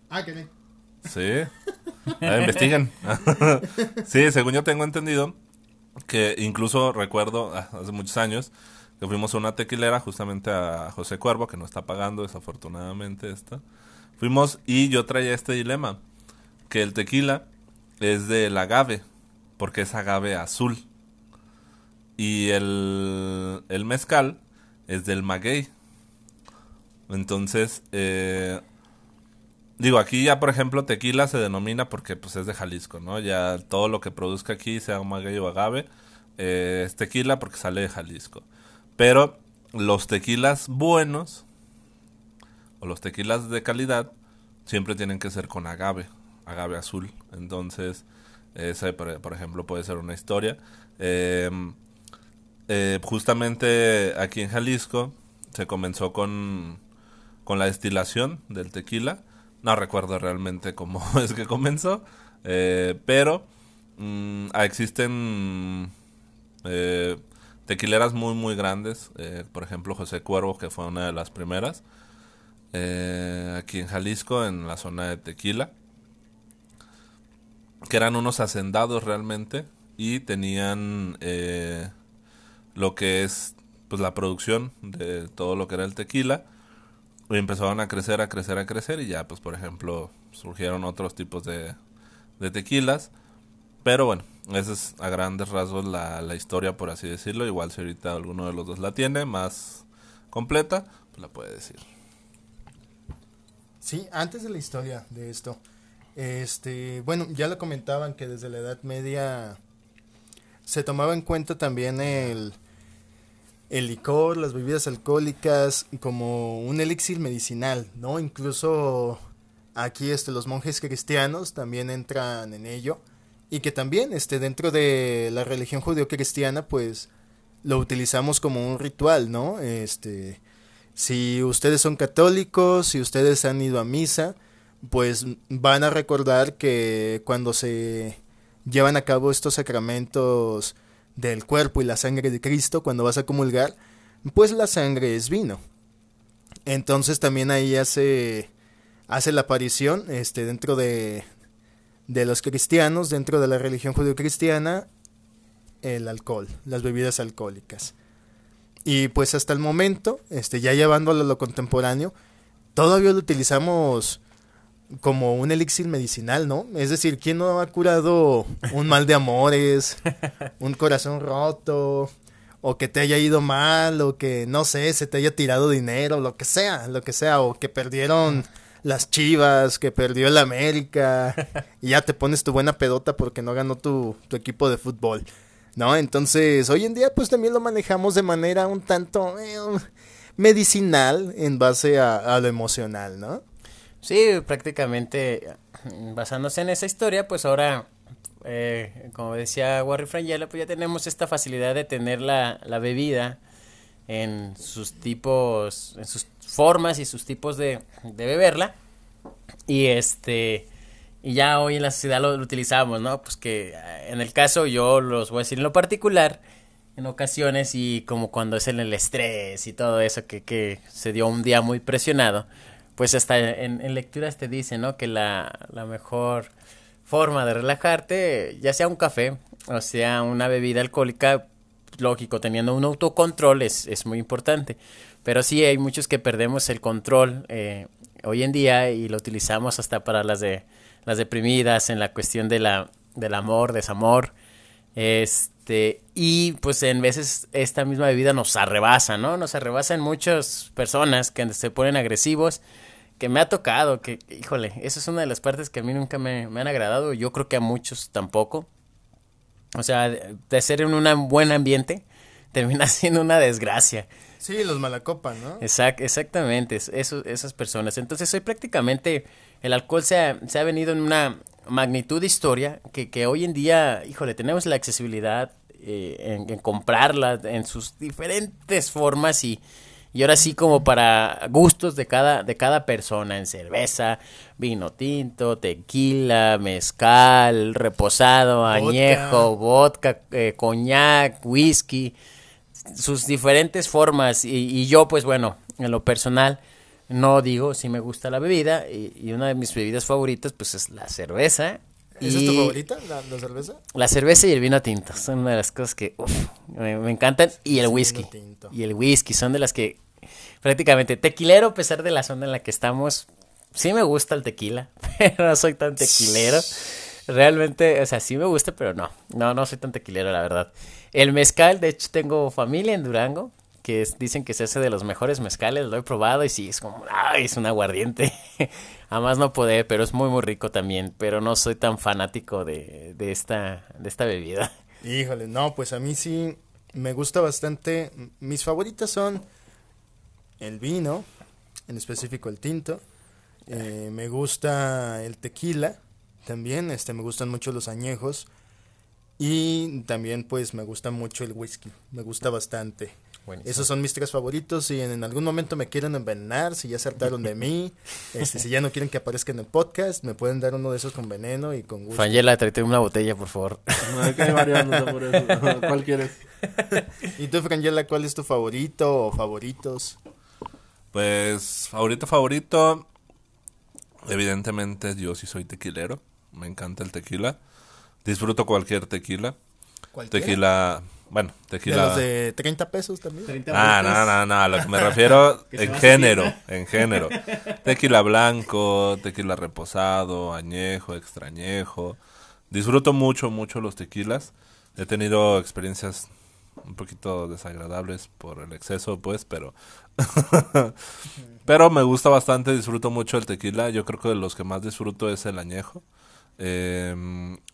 [SPEAKER 2] Ah, caray.
[SPEAKER 1] Sí. Investiguen. [LAUGHS] sí, según yo tengo entendido, que incluso recuerdo ah, hace muchos años que fuimos a una tequilera justamente a José Cuervo, que no está pagando desafortunadamente esta. Fuimos y yo traía este dilema, que el tequila es del agave, porque es agave azul. Y el, el mezcal es del maguey. Entonces, eh, Digo, aquí ya, por ejemplo, tequila se denomina porque pues es de Jalisco, ¿no? Ya todo lo que produzca aquí, sea maguey o agave, eh, es tequila porque sale de Jalisco. Pero los tequilas buenos, o los tequilas de calidad, siempre tienen que ser con agave, agave azul. Entonces, esa, por, ejemplo, puede ser una historia. Eh, eh, justamente aquí en Jalisco se comenzó con, con la destilación del tequila. No recuerdo realmente cómo [LAUGHS] es que comenzó, eh, pero mm, ah, existen eh, tequileras muy muy grandes, eh, por ejemplo José Cuervo que fue una de las primeras, aquí en Jalisco en la zona de Tequila, que eran unos hacendados realmente y tenían lo que es pues la producción de todo lo que era el tequila y empezaron a crecer, a crecer, a crecer y ya pues por ejemplo surgieron otros tipos de, de tequilas pero bueno, esa es a grandes rasgos la, la historia por así decirlo, igual si ahorita alguno de los dos la tiene más completa, pues la puede decir.
[SPEAKER 2] Sí, antes de la historia de esto, este, bueno, ya lo comentaban que desde la Edad Media se tomaba en cuenta también el, el licor, las bebidas alcohólicas como un elixir medicinal, ¿no? Incluso aquí este los monjes cristianos también entran en ello y que también este dentro de la religión judeocristiana pues lo utilizamos como un ritual, ¿no? Este Si ustedes son católicos, si ustedes han ido a misa, pues van a recordar que cuando se llevan a cabo estos sacramentos del cuerpo y la sangre de Cristo, cuando vas a comulgar, pues la sangre es vino. Entonces también ahí hace, hace la aparición este, dentro de, de los cristianos, dentro de la religión judio-cristiana, el alcohol, las bebidas alcohólicas. Y pues hasta el momento, este, ya llevándolo a lo contemporáneo, todavía lo utilizamos como un elixir medicinal, ¿no? Es decir, ¿quién no ha curado un mal de amores, [LAUGHS] un corazón roto, o que te haya ido mal, o que, no sé, se te haya tirado dinero, lo que sea, lo que sea, o que perdieron las chivas, que perdió el América, [LAUGHS] y ya te pones tu buena pedota porque no ganó tu, tu equipo de fútbol, ¿no? Entonces, hoy en día, pues también lo manejamos de manera un tanto eh, medicinal en base a, a lo emocional, ¿no?
[SPEAKER 3] Sí, prácticamente basándose en esa historia, pues ahora, eh, como decía Warry Frangela, pues ya tenemos esta facilidad de tener la, la, bebida en sus tipos, en sus formas y sus tipos de, de beberla. Y este, y ya hoy en la sociedad lo, lo, utilizamos, ¿no? Pues que en el caso, yo los voy a decir en lo particular, en ocasiones y como cuando es en el estrés y todo eso, que, que se dio un día muy presionado pues hasta en, en lecturas te dicen, ¿no? Que la, la, mejor forma de relajarte, ya sea un café o sea una bebida alcohólica, lógico, teniendo un autocontrol es, es muy importante. Pero sí hay muchos que perdemos el control eh, hoy en día y lo utilizamos hasta para las de las deprimidas, en la cuestión de la, del amor, desamor. Este, y pues en veces esta misma bebida nos arrebasa, ¿no? Nos arrebasa en muchas personas que se ponen agresivos que me ha tocado, que, híjole, esa es una de las partes que a mí nunca me, me han agradado, yo creo que a muchos tampoco. O sea, de, ser en un buen ambiente, [LAUGHS] termina siendo una desgracia.
[SPEAKER 2] Sí, los malacopan, ¿no?
[SPEAKER 3] Exact, exactamente, eso, esas personas. Entonces, hoy prácticamente el alcohol se ha, se ha venido en una magnitud de historia que, que hoy en día, híjole, tenemos la accesibilidad eh, en, en comprarla en sus diferentes formas y, y ahora sí como para gustos de cada de cada persona en cerveza, vino tinto, tequila, mezcal, reposado, vodka. añejo, vodka, eh, coñac, whisky, sus diferentes formas y, y, yo pues bueno, en lo personal no digo si me gusta la bebida y, y una de mis bebidas favoritas pues es la cerveza
[SPEAKER 2] ¿Esa es tu favorita, la, la, cerveza?
[SPEAKER 3] La cerveza y el vino tinto son una de las cosas que uf, me, me, encantan. Y el sí, whisky. Y el whisky son de las que prácticamente tequilero, a pesar de la zona en la que estamos. Sí me gusta el tequila, [LAUGHS] pero no soy tan tequilero. Realmente, o sea, sí me gusta, pero no. No, no soy tan tequilero, la verdad. El mezcal, de hecho, tengo familia en Durango que dicen que se hace de los mejores mezcales, lo he probado y sí, es como, es un aguardiente. [LAUGHS] Además no puede, pero es muy, muy rico también, pero no soy tan fanático de, de, esta, de esta bebida. [LAUGHS]
[SPEAKER 2] Híjole, no, pues a mí sí me gusta bastante. Mis favoritas son el vino, en específico el tinto. Eh, me gusta el tequila también, este, me gustan mucho los añejos. Y también pues me gusta mucho el whisky, me gusta bastante. Buenísimo. Esos son mis tres favoritos. Si en, en, algún momento me quieren envenenar, si ya se hartaron de mí, [LAUGHS] este, si ya no quieren que aparezca en el podcast, me pueden dar uno de esos con veneno y con gusto.
[SPEAKER 3] Fangela, tráete una botella, por favor.
[SPEAKER 1] No, hay por eso. [LAUGHS] ¿Cuál quieres?
[SPEAKER 2] ¿Y tú, Frangela, cuál es tu favorito o favoritos?
[SPEAKER 1] Pues, favorito, favorito. Evidentemente, yo sí soy tequilero. Me encanta el tequila. Disfruto cualquier tequila.
[SPEAKER 2] ¿Cualquiera?
[SPEAKER 1] Tequila bueno, tequila.
[SPEAKER 2] ¿De los de 30 pesos también? 30
[SPEAKER 1] ah, no, no, no, a lo que me [LAUGHS] refiero en género, en género. Tequila blanco, tequila reposado, añejo, extrañejo. Disfruto mucho, mucho los tequilas. He tenido experiencias un poquito desagradables por el exceso, pues, pero... [LAUGHS] pero me gusta bastante, disfruto mucho el tequila. Yo creo que de los que más disfruto es el añejo. Eh,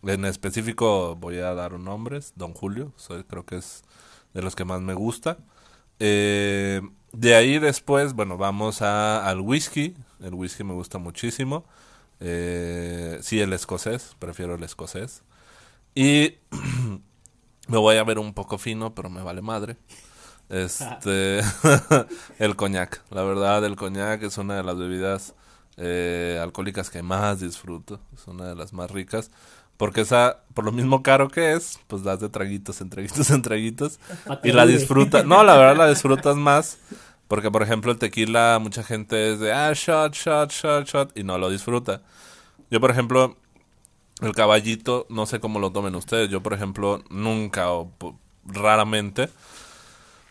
[SPEAKER 1] en específico voy a dar nombres, Don Julio, soy, creo que es de los que más me gusta. Eh, de ahí después, bueno, vamos a, al whisky, el whisky me gusta muchísimo. Eh, sí, el escocés, prefiero el escocés. Y [CLEARS THROAT] me voy a ver un poco fino, pero me vale madre. [LAUGHS] Este, [LAUGHS] el coñac. La verdad, el coñac es una de las bebidas eh, alcohólicas que más disfruto. Es una de las más ricas. Porque esa, por lo mismo caro que es, pues das de traguitos en traguitos [LAUGHS] en traguitos. Y la disfrutas. No, la verdad la disfrutas más. Porque, por ejemplo, el tequila, mucha gente es de, ah, shot, shot, shot, shot. Y no lo disfruta. Yo, por ejemplo, el caballito, no sé cómo lo tomen ustedes. Yo, por ejemplo, nunca o raramente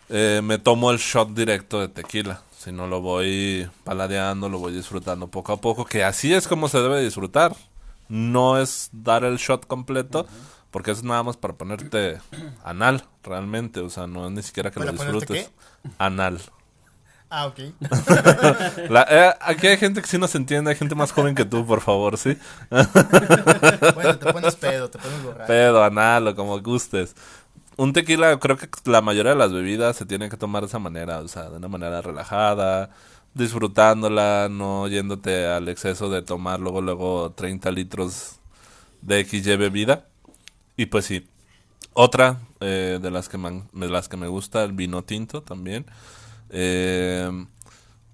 [SPEAKER 1] eh, me tomo el shot directo de tequila. Si no lo voy paladeando, lo voy disfrutando poco a poco, que así es como se debe disfrutar. No es dar el shot completo, porque es nada más para ponerte anal, realmente. O sea, no es ni siquiera que lo
[SPEAKER 2] ¿Para ponerte
[SPEAKER 1] disfrutes. Anal.
[SPEAKER 2] Ah, ok. [LAUGHS]
[SPEAKER 1] La- eh, aquí hay gente que sí nos entiende, hay gente más joven que tú, por favor, ¿sí? [LAUGHS]
[SPEAKER 2] bueno, te pones pedo, te pones borracho.
[SPEAKER 1] Pedo, anal o como gustes. Un tequila, creo que la mayoría de las bebidas se tienen que tomar de esa manera, o sea, de una manera relajada, disfrutándola, no yéndote al exceso de tomar luego, luego 30 litros de XY bebida. Y pues sí, otra eh, de, las que man- de las que me gusta, el vino tinto también. Eh,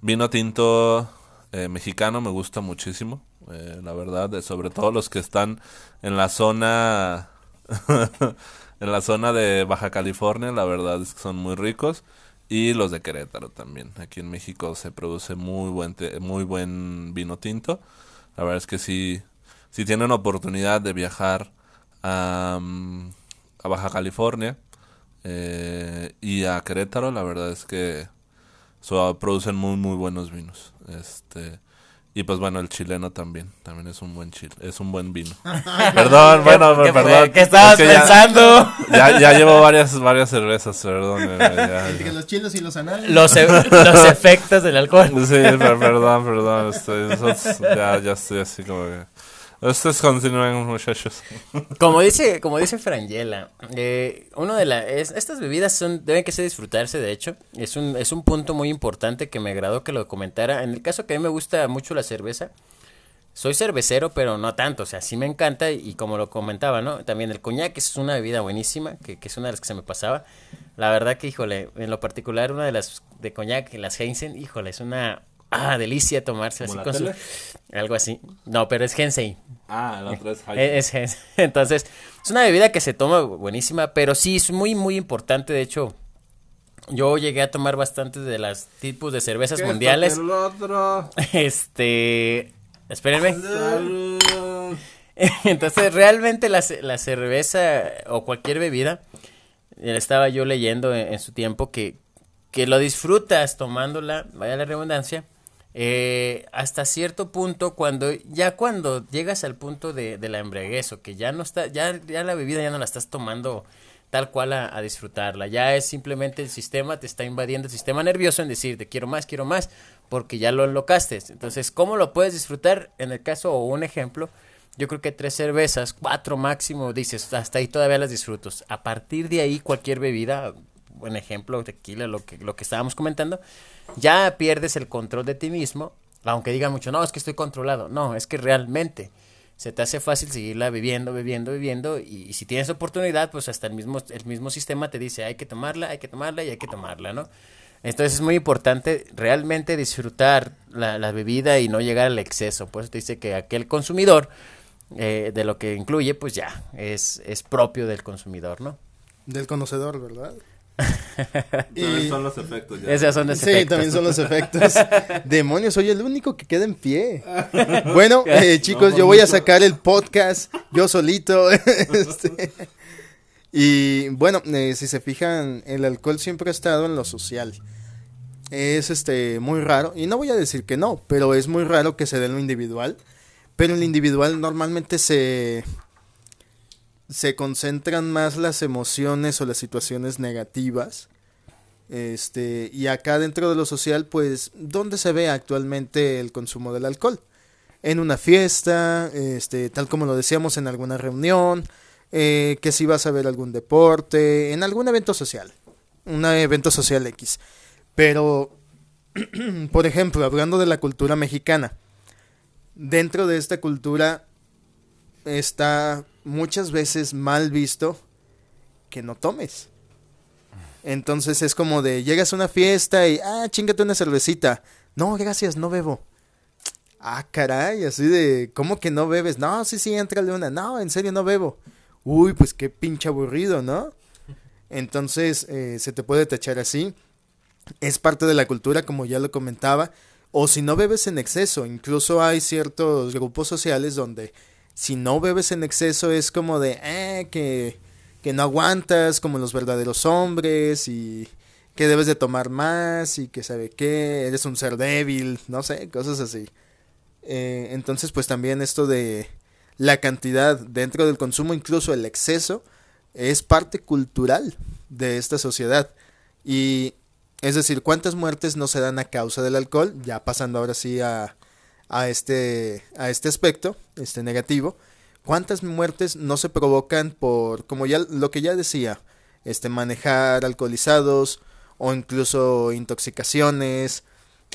[SPEAKER 1] vino tinto eh, mexicano me gusta muchísimo, eh, la verdad, sobre todo los que están en la zona [LAUGHS] en la zona de Baja California, la verdad es que son muy ricos y los de Querétaro también. Aquí en México se produce muy buen te- muy buen vino tinto. La verdad es que sí si tienen oportunidad de viajar a, mm, a Baja California eh, y a Querétaro, la verdad es que producen muy muy buenos vinos. Este y pues bueno, el chileno también, también es un buen chile, es un buen vino. [LAUGHS] perdón, bueno,
[SPEAKER 3] ¿Qué
[SPEAKER 1] perdón.
[SPEAKER 3] ¿Qué estabas
[SPEAKER 1] es que ya-
[SPEAKER 3] pensando?
[SPEAKER 1] Ya, ya llevo varias varias cervezas, perdón. eh, ya- [LAUGHS]
[SPEAKER 2] los chilos y los anales.
[SPEAKER 3] Los, e- los efectos del alcohol.
[SPEAKER 1] Sí, per- perdón, perdón. Estoy, ya, ya estoy así como que. Ustedes continúen, muchachos.
[SPEAKER 3] Como dice, como dice Frangela, eh, uno de las estas bebidas son deben que se disfrutarse. De hecho, es un es un punto muy importante que me agradó que lo comentara. En el caso que a mí me gusta mucho la cerveza, soy cervecero, pero no tanto. O sea, sí me encanta y como lo comentaba, ¿no? También el coñac es una bebida buenísima, que, que es una de las que se me pasaba. La verdad que, híjole, en lo particular una de las de coñac, las Heinzen, híjole, es una ah, delicia tomarse así
[SPEAKER 1] ¿Como la
[SPEAKER 3] con su algo así. No, pero es Heinzen.
[SPEAKER 1] Ah, la otra es [LAUGHS]
[SPEAKER 3] Es, es- [LAUGHS] entonces, es una bebida que se toma buenísima, pero sí es muy, muy importante. De hecho, yo llegué a tomar bastantes de los tipos de cervezas mundiales.
[SPEAKER 1] El otro. [LAUGHS]
[SPEAKER 3] Este, espérenme.
[SPEAKER 1] Salud.
[SPEAKER 3] Entonces, realmente la, la cerveza o cualquier bebida, eh, estaba yo leyendo en, en su tiempo que, que lo disfrutas tomándola, vaya la redundancia, eh, hasta cierto punto cuando ya cuando llegas al punto de, de la embriaguez o que ya no está, ya, ya la bebida ya no la estás tomando tal cual a, a disfrutarla, ya es simplemente el sistema, te está invadiendo el sistema nervioso en decir, te quiero más, quiero más, porque ya lo enlocaste. Entonces, ¿cómo lo puedes disfrutar? En el caso o un ejemplo, yo creo que tres cervezas, cuatro máximo, dices, hasta ahí todavía las disfrutos. A partir de ahí, cualquier bebida, buen ejemplo, tequila, lo que, lo que estábamos comentando, ya pierdes el control de ti mismo, aunque digan mucho, no, es que estoy controlado. No, es que realmente se te hace fácil seguirla bebiendo, bebiendo, bebiendo, y, si tienes oportunidad, pues hasta el mismo, el mismo sistema te dice, hay que tomarla, hay que tomarla y hay que tomarla, ¿no? Entonces es muy importante realmente disfrutar la, la bebida y no llegar al exceso. Por eso te dice que aquel consumidor, eh, de lo que incluye, pues ya, es, es propio del consumidor, ¿no?
[SPEAKER 2] Del conocedor, ¿verdad? [LAUGHS]
[SPEAKER 1] También
[SPEAKER 2] Y-
[SPEAKER 1] son los efectos ya.
[SPEAKER 3] Esos son los
[SPEAKER 2] Sí,
[SPEAKER 3] efectos.
[SPEAKER 2] también son los efectos. [LAUGHS] Demonios, soy el único que queda en pie. [LAUGHS] Bueno, eh, chicos, yo voy a sacar el podcast yo solito. Este, Y bueno, eh, si se fijan, el alcohol siempre ha estado en lo social. Es este muy raro, y no voy a decir que no, pero es muy raro que se dé en lo individual. Pero en lo individual normalmente se se concentran más las emociones o las situaciones negativas. Este, y acá dentro de lo social, pues, ¿dónde se ve actualmente el consumo del alcohol? En una fiesta, este, tal como lo decíamos, en alguna reunión, eh, que si vas a ver algún deporte, en algún evento social, un evento social X. Pero, [CLEARS THROAT] por ejemplo, hablando de la cultura mexicana, dentro de esta cultura está muchas veces mal visto que no tomes. Entonces es como de, llegas a una fiesta y, ah, chingate una cervecita. No, gracias, no bebo. Ah, caray, así de, ¿cómo que no bebes? No, sí, sí, entrale una. No, en serio, no bebo. Uy, pues qué pinche aburrido, ¿no? Entonces, eh, se te puede tachar así. Es parte de la cultura, como ya lo comentaba. O si no bebes en exceso, incluso hay ciertos grupos sociales donde si no bebes en exceso es como de, eh, que, que no aguantas como los verdaderos hombres y que debes de tomar más y que sabe qué, eres un ser débil, no sé, cosas así. Eh, entonces, pues también esto de la cantidad dentro del consumo, incluso el exceso, es parte cultural de esta sociedad. Y es decir, cuántas muertes no se dan a causa del alcohol, ya pasando ahora sí a, a, este, a este aspecto, este negativo, cuántas muertes no se provocan por, como ya lo que ya decía, este manejar alcoholizados o incluso intoxicaciones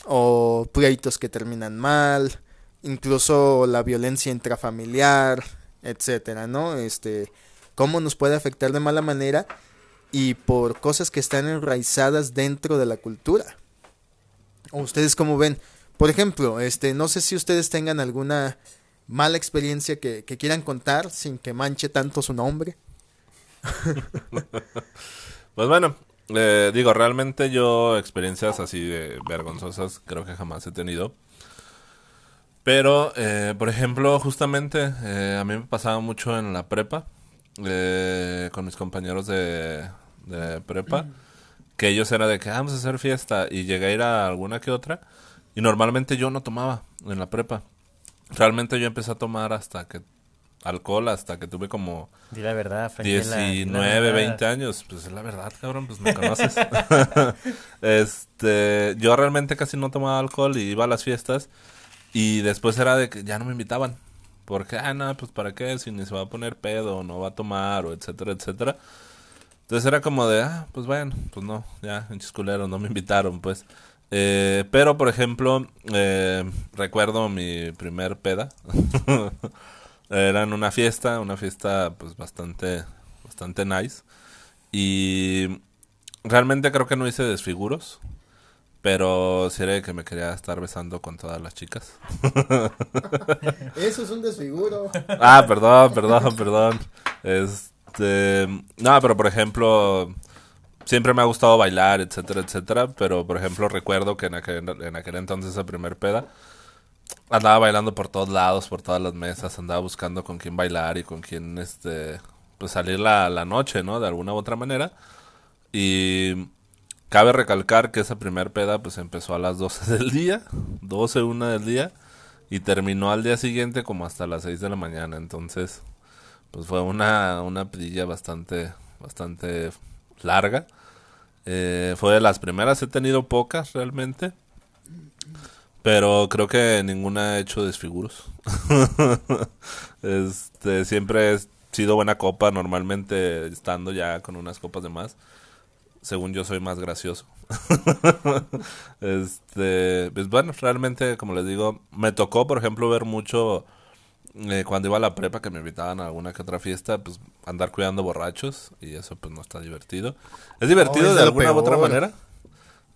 [SPEAKER 2] o pleitos que terminan mal incluso la violencia intrafamiliar, etcétera, ¿no? Este, cómo nos puede afectar de mala manera y por cosas que están enraizadas dentro de la cultura. ¿O ustedes cómo ven? Por ejemplo, este, no sé si ustedes tengan alguna mala experiencia que, que quieran contar sin que manche tanto su nombre. [LAUGHS]
[SPEAKER 1] pues bueno, eh, digo, realmente yo experiencias así de vergonzosas creo que jamás he tenido. Pero, eh, por ejemplo, justamente eh, a mí me pasaba mucho en la prepa, eh, con mis compañeros de, prepa, que ellos era de que ah, vamos a hacer fiesta y llegué a ir a alguna que otra. Y normalmente yo no tomaba en la prepa. Realmente yo empecé a tomar hasta que alcohol hasta que tuve como
[SPEAKER 3] Di la verdad,
[SPEAKER 1] 19, 20 años, pues es la verdad, cabrón, pues me conoces. [LAUGHS] este, yo realmente casi no tomaba alcohol y iba a las fiestas y después era de que ya no me invitaban. Porque, ah, no, pues para qué, si ni se va a poner pedo, o no va a tomar, o etcétera, etcétera. Entonces era como de, ah, pues bueno, pues no, ya, en chisculero, no me invitaron, pues. Eh, pero, por ejemplo, eh, recuerdo mi primer peda. [LAUGHS] era en una fiesta, una fiesta pues bastante, bastante nice. Y realmente creo que no hice desfiguros. Pero si era que me quería estar besando con todas las chicas. [LAUGHS]
[SPEAKER 2] Eso es un desfiguro.
[SPEAKER 1] Ah, perdón, perdón, perdón. Este, no, pero por ejemplo, siempre me ha gustado bailar, etcétera, etcétera, pero por ejemplo recuerdo que en aquel, en aquel entonces, esa primer peda, andaba bailando por todos lados, por todas las mesas, andaba buscando con quién bailar y con quién, este, pues salir la, noche, ¿no? De alguna u otra manera. Y Cabe recalcar que esa primer peda pues empezó a las 12 [LAUGHS] del día, 12, una del día, y terminó al día siguiente como hasta las 6 de la mañana. Entonces, pues fue una, una pedilla bastante, bastante larga. Eh, fue de las primeras, he tenido pocas realmente. Pero creo que ninguna ha hecho desfiguros. [LAUGHS] este, siempre he sido buena copa, normalmente estando ya con unas copas de más según yo soy más gracioso. [LAUGHS] este, pues bueno, realmente, como les digo, me tocó, por ejemplo, ver mucho eh, cuando iba a la prepa que me invitaban a alguna que otra fiesta, pues andar cuidando borrachos y eso pues no está divertido. Es divertido de alguna u otra manera.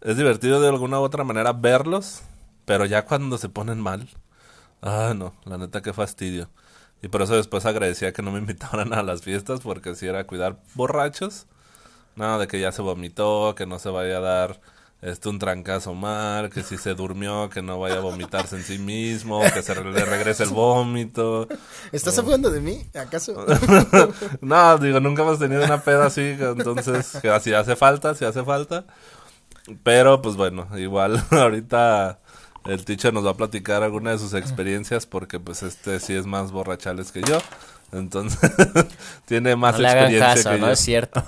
[SPEAKER 1] Es divertido de alguna u otra manera verlos, pero ya cuando se ponen mal, ah, no, la neta que fastidio. Y por eso después agradecía que no me [LAUGHS] invitaran a las fiestas porque si era cuidar borrachos no, de que ya se vomitó, que no se vaya a dar este un trancazo mal, que si se durmió, que no vaya a vomitarse en sí mismo, que se le regrese el vómito.
[SPEAKER 2] ¿Estás hablando de mí, acaso? [LAUGHS]
[SPEAKER 1] no, digo, nunca hemos tenido una peda así, entonces, que así hace falta, si hace falta. Pero, pues bueno, igual [LAUGHS] ahorita el teacher nos va a platicar alguna de sus experiencias porque pues este sí es más borrachales que yo. Entonces, [LAUGHS] tiene más
[SPEAKER 3] no le experiencia No es cierto.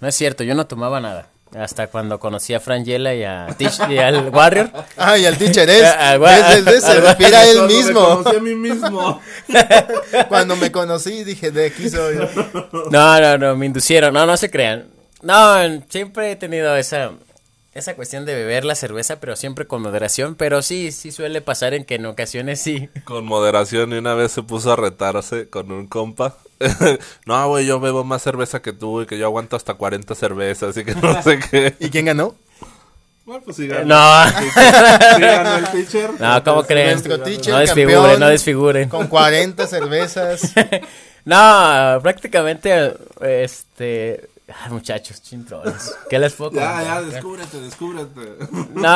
[SPEAKER 3] No es cierto, yo no tomaba nada. Hasta cuando conocí a Frangela y, a y al Warrior. [LAUGHS]
[SPEAKER 2] Ah, y al teacher es. [LAUGHS] es, se refiere a él mismo.
[SPEAKER 1] Me conocí a mí mismo. [LAUGHS]
[SPEAKER 2] cuando me conocí dije, de aquí soy.
[SPEAKER 3] No, no, no, me inducieron. No, no se crean. No, siempre he tenido esa esa cuestión de beber la cerveza, pero siempre con moderación, pero sí, sí suele pasar en que en ocasiones sí.
[SPEAKER 1] Con moderación y una vez se puso a retarse con un compa [LAUGHS] no, güey, yo bebo más cerveza que tú y que yo aguanto hasta 40 cervezas y que no sé qué. [LAUGHS]
[SPEAKER 2] ¿Y quién ganó?
[SPEAKER 1] Bueno, pues sí ganó.
[SPEAKER 3] No,
[SPEAKER 1] Sí ganó el pitcher.
[SPEAKER 3] no, ¿cómo?
[SPEAKER 2] Nuestro teacher
[SPEAKER 3] No desfiguren, no desfiguren.
[SPEAKER 2] Con 40 cervezas. [LAUGHS]
[SPEAKER 3] No, prácticamente, este... Ay, muchachos, chintrones. ¿Qué les puedo [LAUGHS]
[SPEAKER 1] Ya,
[SPEAKER 3] contar?
[SPEAKER 1] ya, descúbrete, descúbrete.
[SPEAKER 3] No,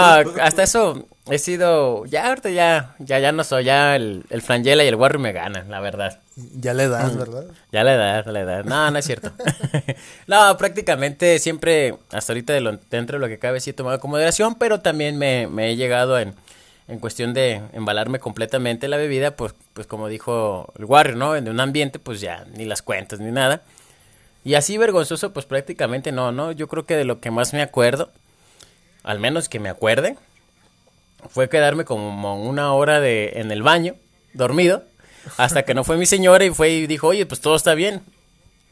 [SPEAKER 3] hasta eso he sido... Ya ahorita ya, ya, ya no soy. Ya el, el Frangela y el Warrior me ganan, la verdad.
[SPEAKER 2] Ya le das, ¿verdad?
[SPEAKER 3] Ya la edad, la edad. No, no es cierto. [LAUGHS] no, prácticamente siempre, hasta ahorita de lo- dentro de lo que cabe, sí he tomado con moderación, pero también me, me he llegado en, en cuestión de embalarme completamente la bebida, pues, pues como dijo el Warrior, ¿no? En un ambiente, pues ya, ni las cuentas, ni nada. Y así vergonzoso, pues prácticamente no, ¿no? Yo creo que de lo que más me acuerdo, al menos que me acuerde, fue quedarme como una hora de, en el baño, dormido, hasta que no fue mi señora y fue y dijo, oye, pues todo está bien.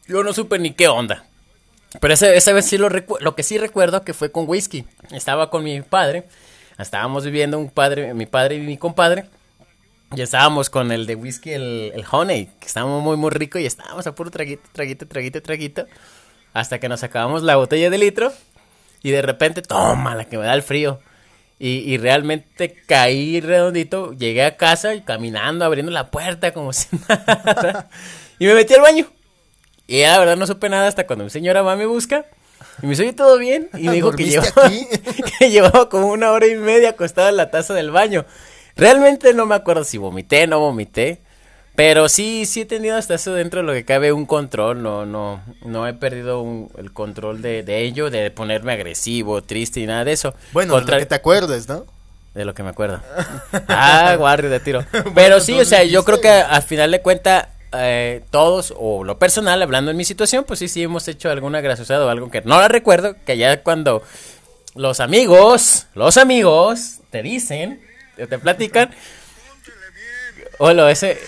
[SPEAKER 3] Yo no supe ni qué onda. Pero esa, esa vez sí lo recuerdo, lo que sí recuerdo que fue con whisky. Estaba con mi padre, estábamos viviendo un padre, mi padre y mi compadre. Y estábamos con el de whisky, el, el honey, que estábamos muy, muy rico y estábamos a puro traguito, traguito, traguito, traguito. Hasta que nos acabamos la botella de litro y de repente, toma, la que me da el frío. Y, y realmente caí redondito, llegué a casa y caminando, abriendo la puerta como [LAUGHS] si nada. Y me metí al baño. Y ya, la verdad no supe nada hasta cuando mi señora va me busca. Y me dice, ¿todo bien? Y me dijo que [LAUGHS]
[SPEAKER 2] ¿Dormiste
[SPEAKER 3] llevaba, [LAUGHS] que llevaba como una hora y media acostada en la taza del baño. Realmente no me acuerdo si vomité, no vomité. Pero sí, sí he tenido hasta eso dentro de lo que cabe un control. No, no, no he perdido un- el control de, de ello, de ponerme agresivo, triste y nada de eso.
[SPEAKER 2] Bueno, de
[SPEAKER 3] Contra-
[SPEAKER 2] lo que te acuerdes, ¿no?
[SPEAKER 3] de lo que me acuerdo. Ah, guardia de tiro. [LAUGHS] Pero sí, o sea, yo creo que al final de cuenta todos, o lo personal, hablando en mi situación, pues sí, sí hemos hecho alguna graciosada o algo que no la recuerdo, que ya cuando los amigos, los amigos te dicen, te, platican. Hola, ese,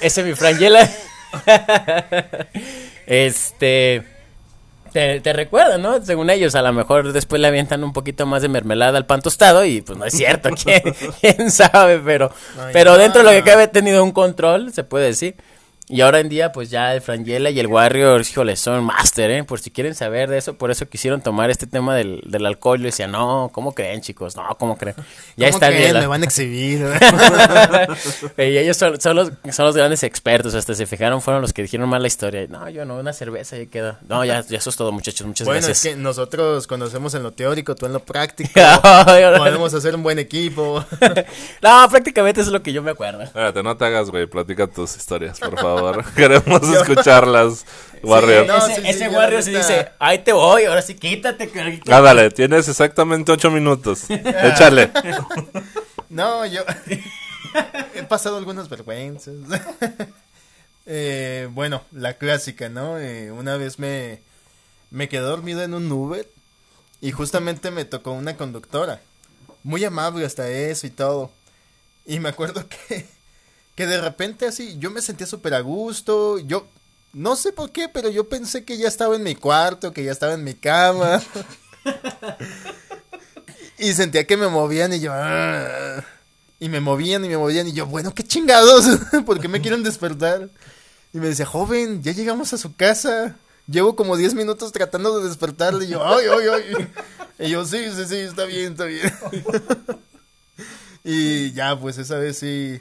[SPEAKER 3] ese mi frangela. [LAUGHS] este te, te recuerdan, ¿no? Según ellos, a lo mejor después le avientan un poquito más de mermelada al pan tostado y pues no es cierto, [LAUGHS] ¿quién, quién sabe? Pero, pero dentro de lo que cabe he tenido un control, se puede decir. Y ahora en día, pues ya el Frangela y el Warrior, híjole, son máster, ¿eh? Por si quieren saber de eso, por eso quisieron tomar este tema del, del alcohol. Yo decía, no, ¿cómo creen, chicos? No, ¿cómo creen? Ya
[SPEAKER 2] ¿Cómo
[SPEAKER 3] está
[SPEAKER 2] creen?
[SPEAKER 3] bien. la-
[SPEAKER 2] Me van a exhibir. [LAUGHS]
[SPEAKER 3] y ellos son, son los, son los grandes expertos, hasta se fijaron, fueron los que dijeron mal la historia. No, yo no, una cerveza y queda. No, ya, ya eso es todo, muchachos, muchas
[SPEAKER 2] bueno,
[SPEAKER 3] gracias.
[SPEAKER 2] es que nosotros conocemos en lo teórico, tú en lo práctico. [LAUGHS] Podemos hacer un buen equipo. [LAUGHS]
[SPEAKER 3] no, prácticamente eso es lo que yo me acuerdo.
[SPEAKER 1] Espérate, no te hagas, güey. Platica tus historias, por favor. [LAUGHS] Queremos escucharlas, Warrior.
[SPEAKER 2] no,
[SPEAKER 3] ese
[SPEAKER 2] sí,
[SPEAKER 3] ese Warrior se dice, ahí te voy, ahora sí quítate. carito".
[SPEAKER 1] Ándale, tienes exactamente ocho minutos. [LAUGHS] Échale. [LAUGHS]
[SPEAKER 2] No, yo he pasado algunas vergüenzas. Eh, bueno, la clásica, ¿no? Eh, una vez me, me quedé dormido en un Uber y justamente me tocó una conductora. Muy amable hasta eso y todo. Y me acuerdo que, que de repente así, yo me sentía súper a gusto. Yo, no sé por qué, pero yo pensé que ya estaba en mi cuarto, que ya estaba en mi cama. [LAUGHS] Y sentía que me movían y yo... "Ah". Y me movían y me movían y yo, bueno, qué chingados, [LAUGHS] ¿por qué me quieren despertar? Y me decía, joven, ya llegamos a su casa. Llevo como 10 minutos tratando de despertarle. Y yo, ay, ay, ay. Y yo, sí, sí, sí, está bien, está bien. [LAUGHS] Y ya, pues esa vez sí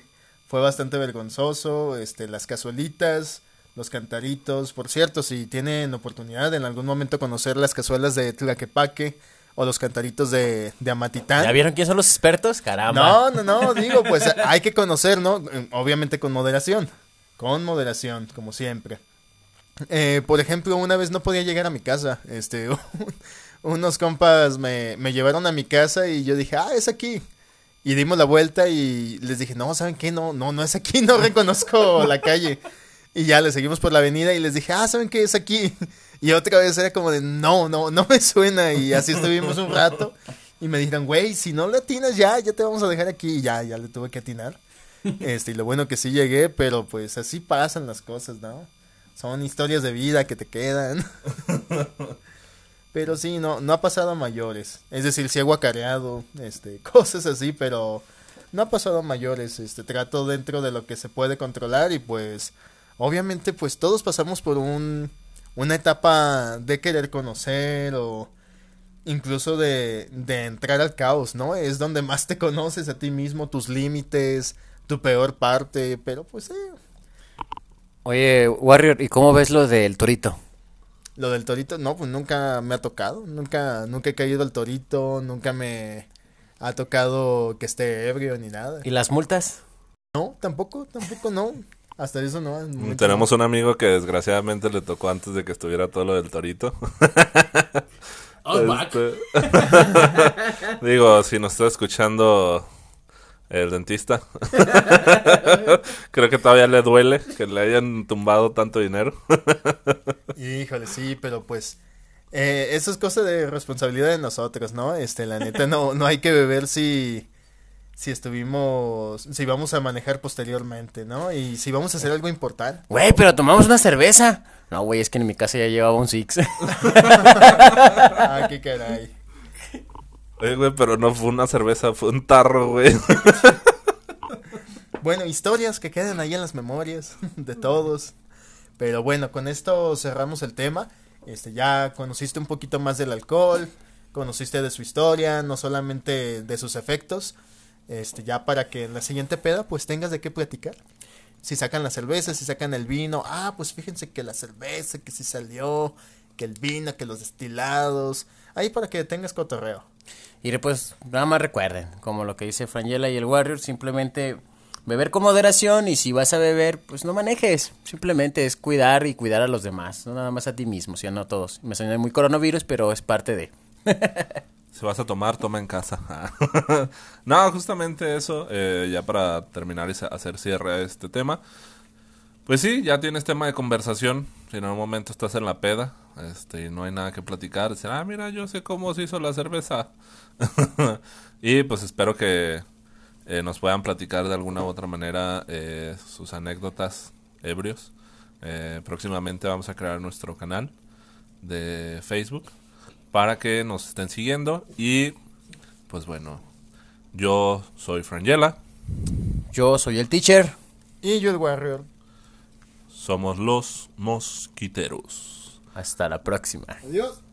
[SPEAKER 2] fue bastante vergonzoso. Este, las cazuelitas, los cantaritos. Por cierto, si tienen oportunidad en algún momento conocer las cazuelas de Tlaquepaque o los cantaritos de, de Amatitán.
[SPEAKER 3] ¿Ya vieron quién son los expertos? Caramba.
[SPEAKER 2] No, no, no, digo, pues [LAUGHS] hay que conocer, ¿no? Eh, Obviamente con moderación. Con moderación, como siempre. Eh, por ejemplo, una vez no podía llegar a mi casa. Este, [LAUGHS] unos compas me, me llevaron a mi casa y yo dije, ah, es aquí. Y dimos la vuelta y les dije, no, ¿saben qué? No, no, no es aquí, no reconozco la calle. Y ya le seguimos por la avenida y les dije, ah, ¿saben qué? Es aquí. Y otra vez era como de, no, no, no me suena. Y así estuvimos un rato. Y me dijeron, güey, si no le atinas ya, ya te vamos a dejar aquí. Y ya, ya le tuve que atinar. Este, y lo bueno que sí llegué, pero pues así pasan las cosas, ¿no? Son historias de vida que te quedan. [LAUGHS] Pero sí, no, no ha pasado a mayores. Es decir, sí he guacareado, este, [LAUGHS] cosas así, pero no ha pasado a mayores. Este, trato dentro de lo que se puede controlar y pues obviamente pues todos pasamos por un, una etapa de querer conocer o incluso de, de entrar al caos, ¿no? Es donde más te conoces a ti mismo, tus límites, tu peor parte, pero pues eh,
[SPEAKER 3] Oye, Warrior, ¿y cómo ves lo del torito?
[SPEAKER 2] Lo del torito, no, pues nunca me ha tocado, nunca, nunca he caído al torito, nunca me ha tocado que esté ebrio ni nada.
[SPEAKER 3] ¿Y las multas?
[SPEAKER 2] No, tampoco, tampoco no. Hasta eso no.
[SPEAKER 1] Tenemos un amigo que desgraciadamente le tocó antes de que estuviera todo lo del torito. [LAUGHS] Este, [LAUGHS] Digo, si nos está escuchando el dentista, [LAUGHS] creo que todavía le duele que le hayan tumbado tanto dinero. [LAUGHS]
[SPEAKER 2] Híjole, sí, pero pues eh, eso es cosa de responsabilidad de nosotros, ¿no? Este, la neta, no, no hay que beber si, si estuvimos, si vamos a manejar posteriormente, ¿no? Y si vamos a hacer algo importante.
[SPEAKER 3] Güey, pero tomamos una cerveza. No, güey, es que en mi casa ya llevaba un Six. [LAUGHS]
[SPEAKER 2] Ah, qué caray.
[SPEAKER 1] Güey, pero no fue una cerveza, fue un tarro. [LAUGHS]
[SPEAKER 2] Bueno, historias que queden ahí en las memorias [LAUGHS] de todos. Pero bueno, con esto cerramos el tema. Este, ya conociste un poquito más del alcohol, conociste de su historia, no solamente de sus efectos. Este, ya para que en la siguiente peda pues tengas de qué platicar. Si sacan la cerveza, si sacan el vino, ah, pues fíjense que la cerveza, que sí salió, que el vino, que los destilados, ahí para que tengas cotorreo.
[SPEAKER 3] Y pues nada más recuerden, como lo que dice Frangela y el Warrior, simplemente beber con moderación y si vas a beber, pues no manejes. Simplemente es cuidar y cuidar a los demás, no nada más a ti mismo, si no a todos. Me suena muy coronavirus, pero es parte de... [LAUGHS]
[SPEAKER 1] Si vas a tomar, toma en casa. [LAUGHS] no, justamente eso, eh, ya para terminar y hacer cierre a este tema. Pues sí, ya tienes tema de conversación. Si en algún momento estás en la peda este, y no hay nada que platicar, dicen, ah, mira, yo sé cómo se hizo la cerveza. [LAUGHS] y pues espero que eh, nos puedan platicar de alguna u otra manera eh, sus anécdotas ebrios. Eh, próximamente vamos a crear nuestro canal de Facebook para que nos estén siguiendo y pues bueno, yo soy Frangela,
[SPEAKER 3] Yo soy el teacher.
[SPEAKER 2] Y yo el Warrior.
[SPEAKER 1] Somos los mosquiteros.
[SPEAKER 3] Hasta la próxima.
[SPEAKER 2] Adiós.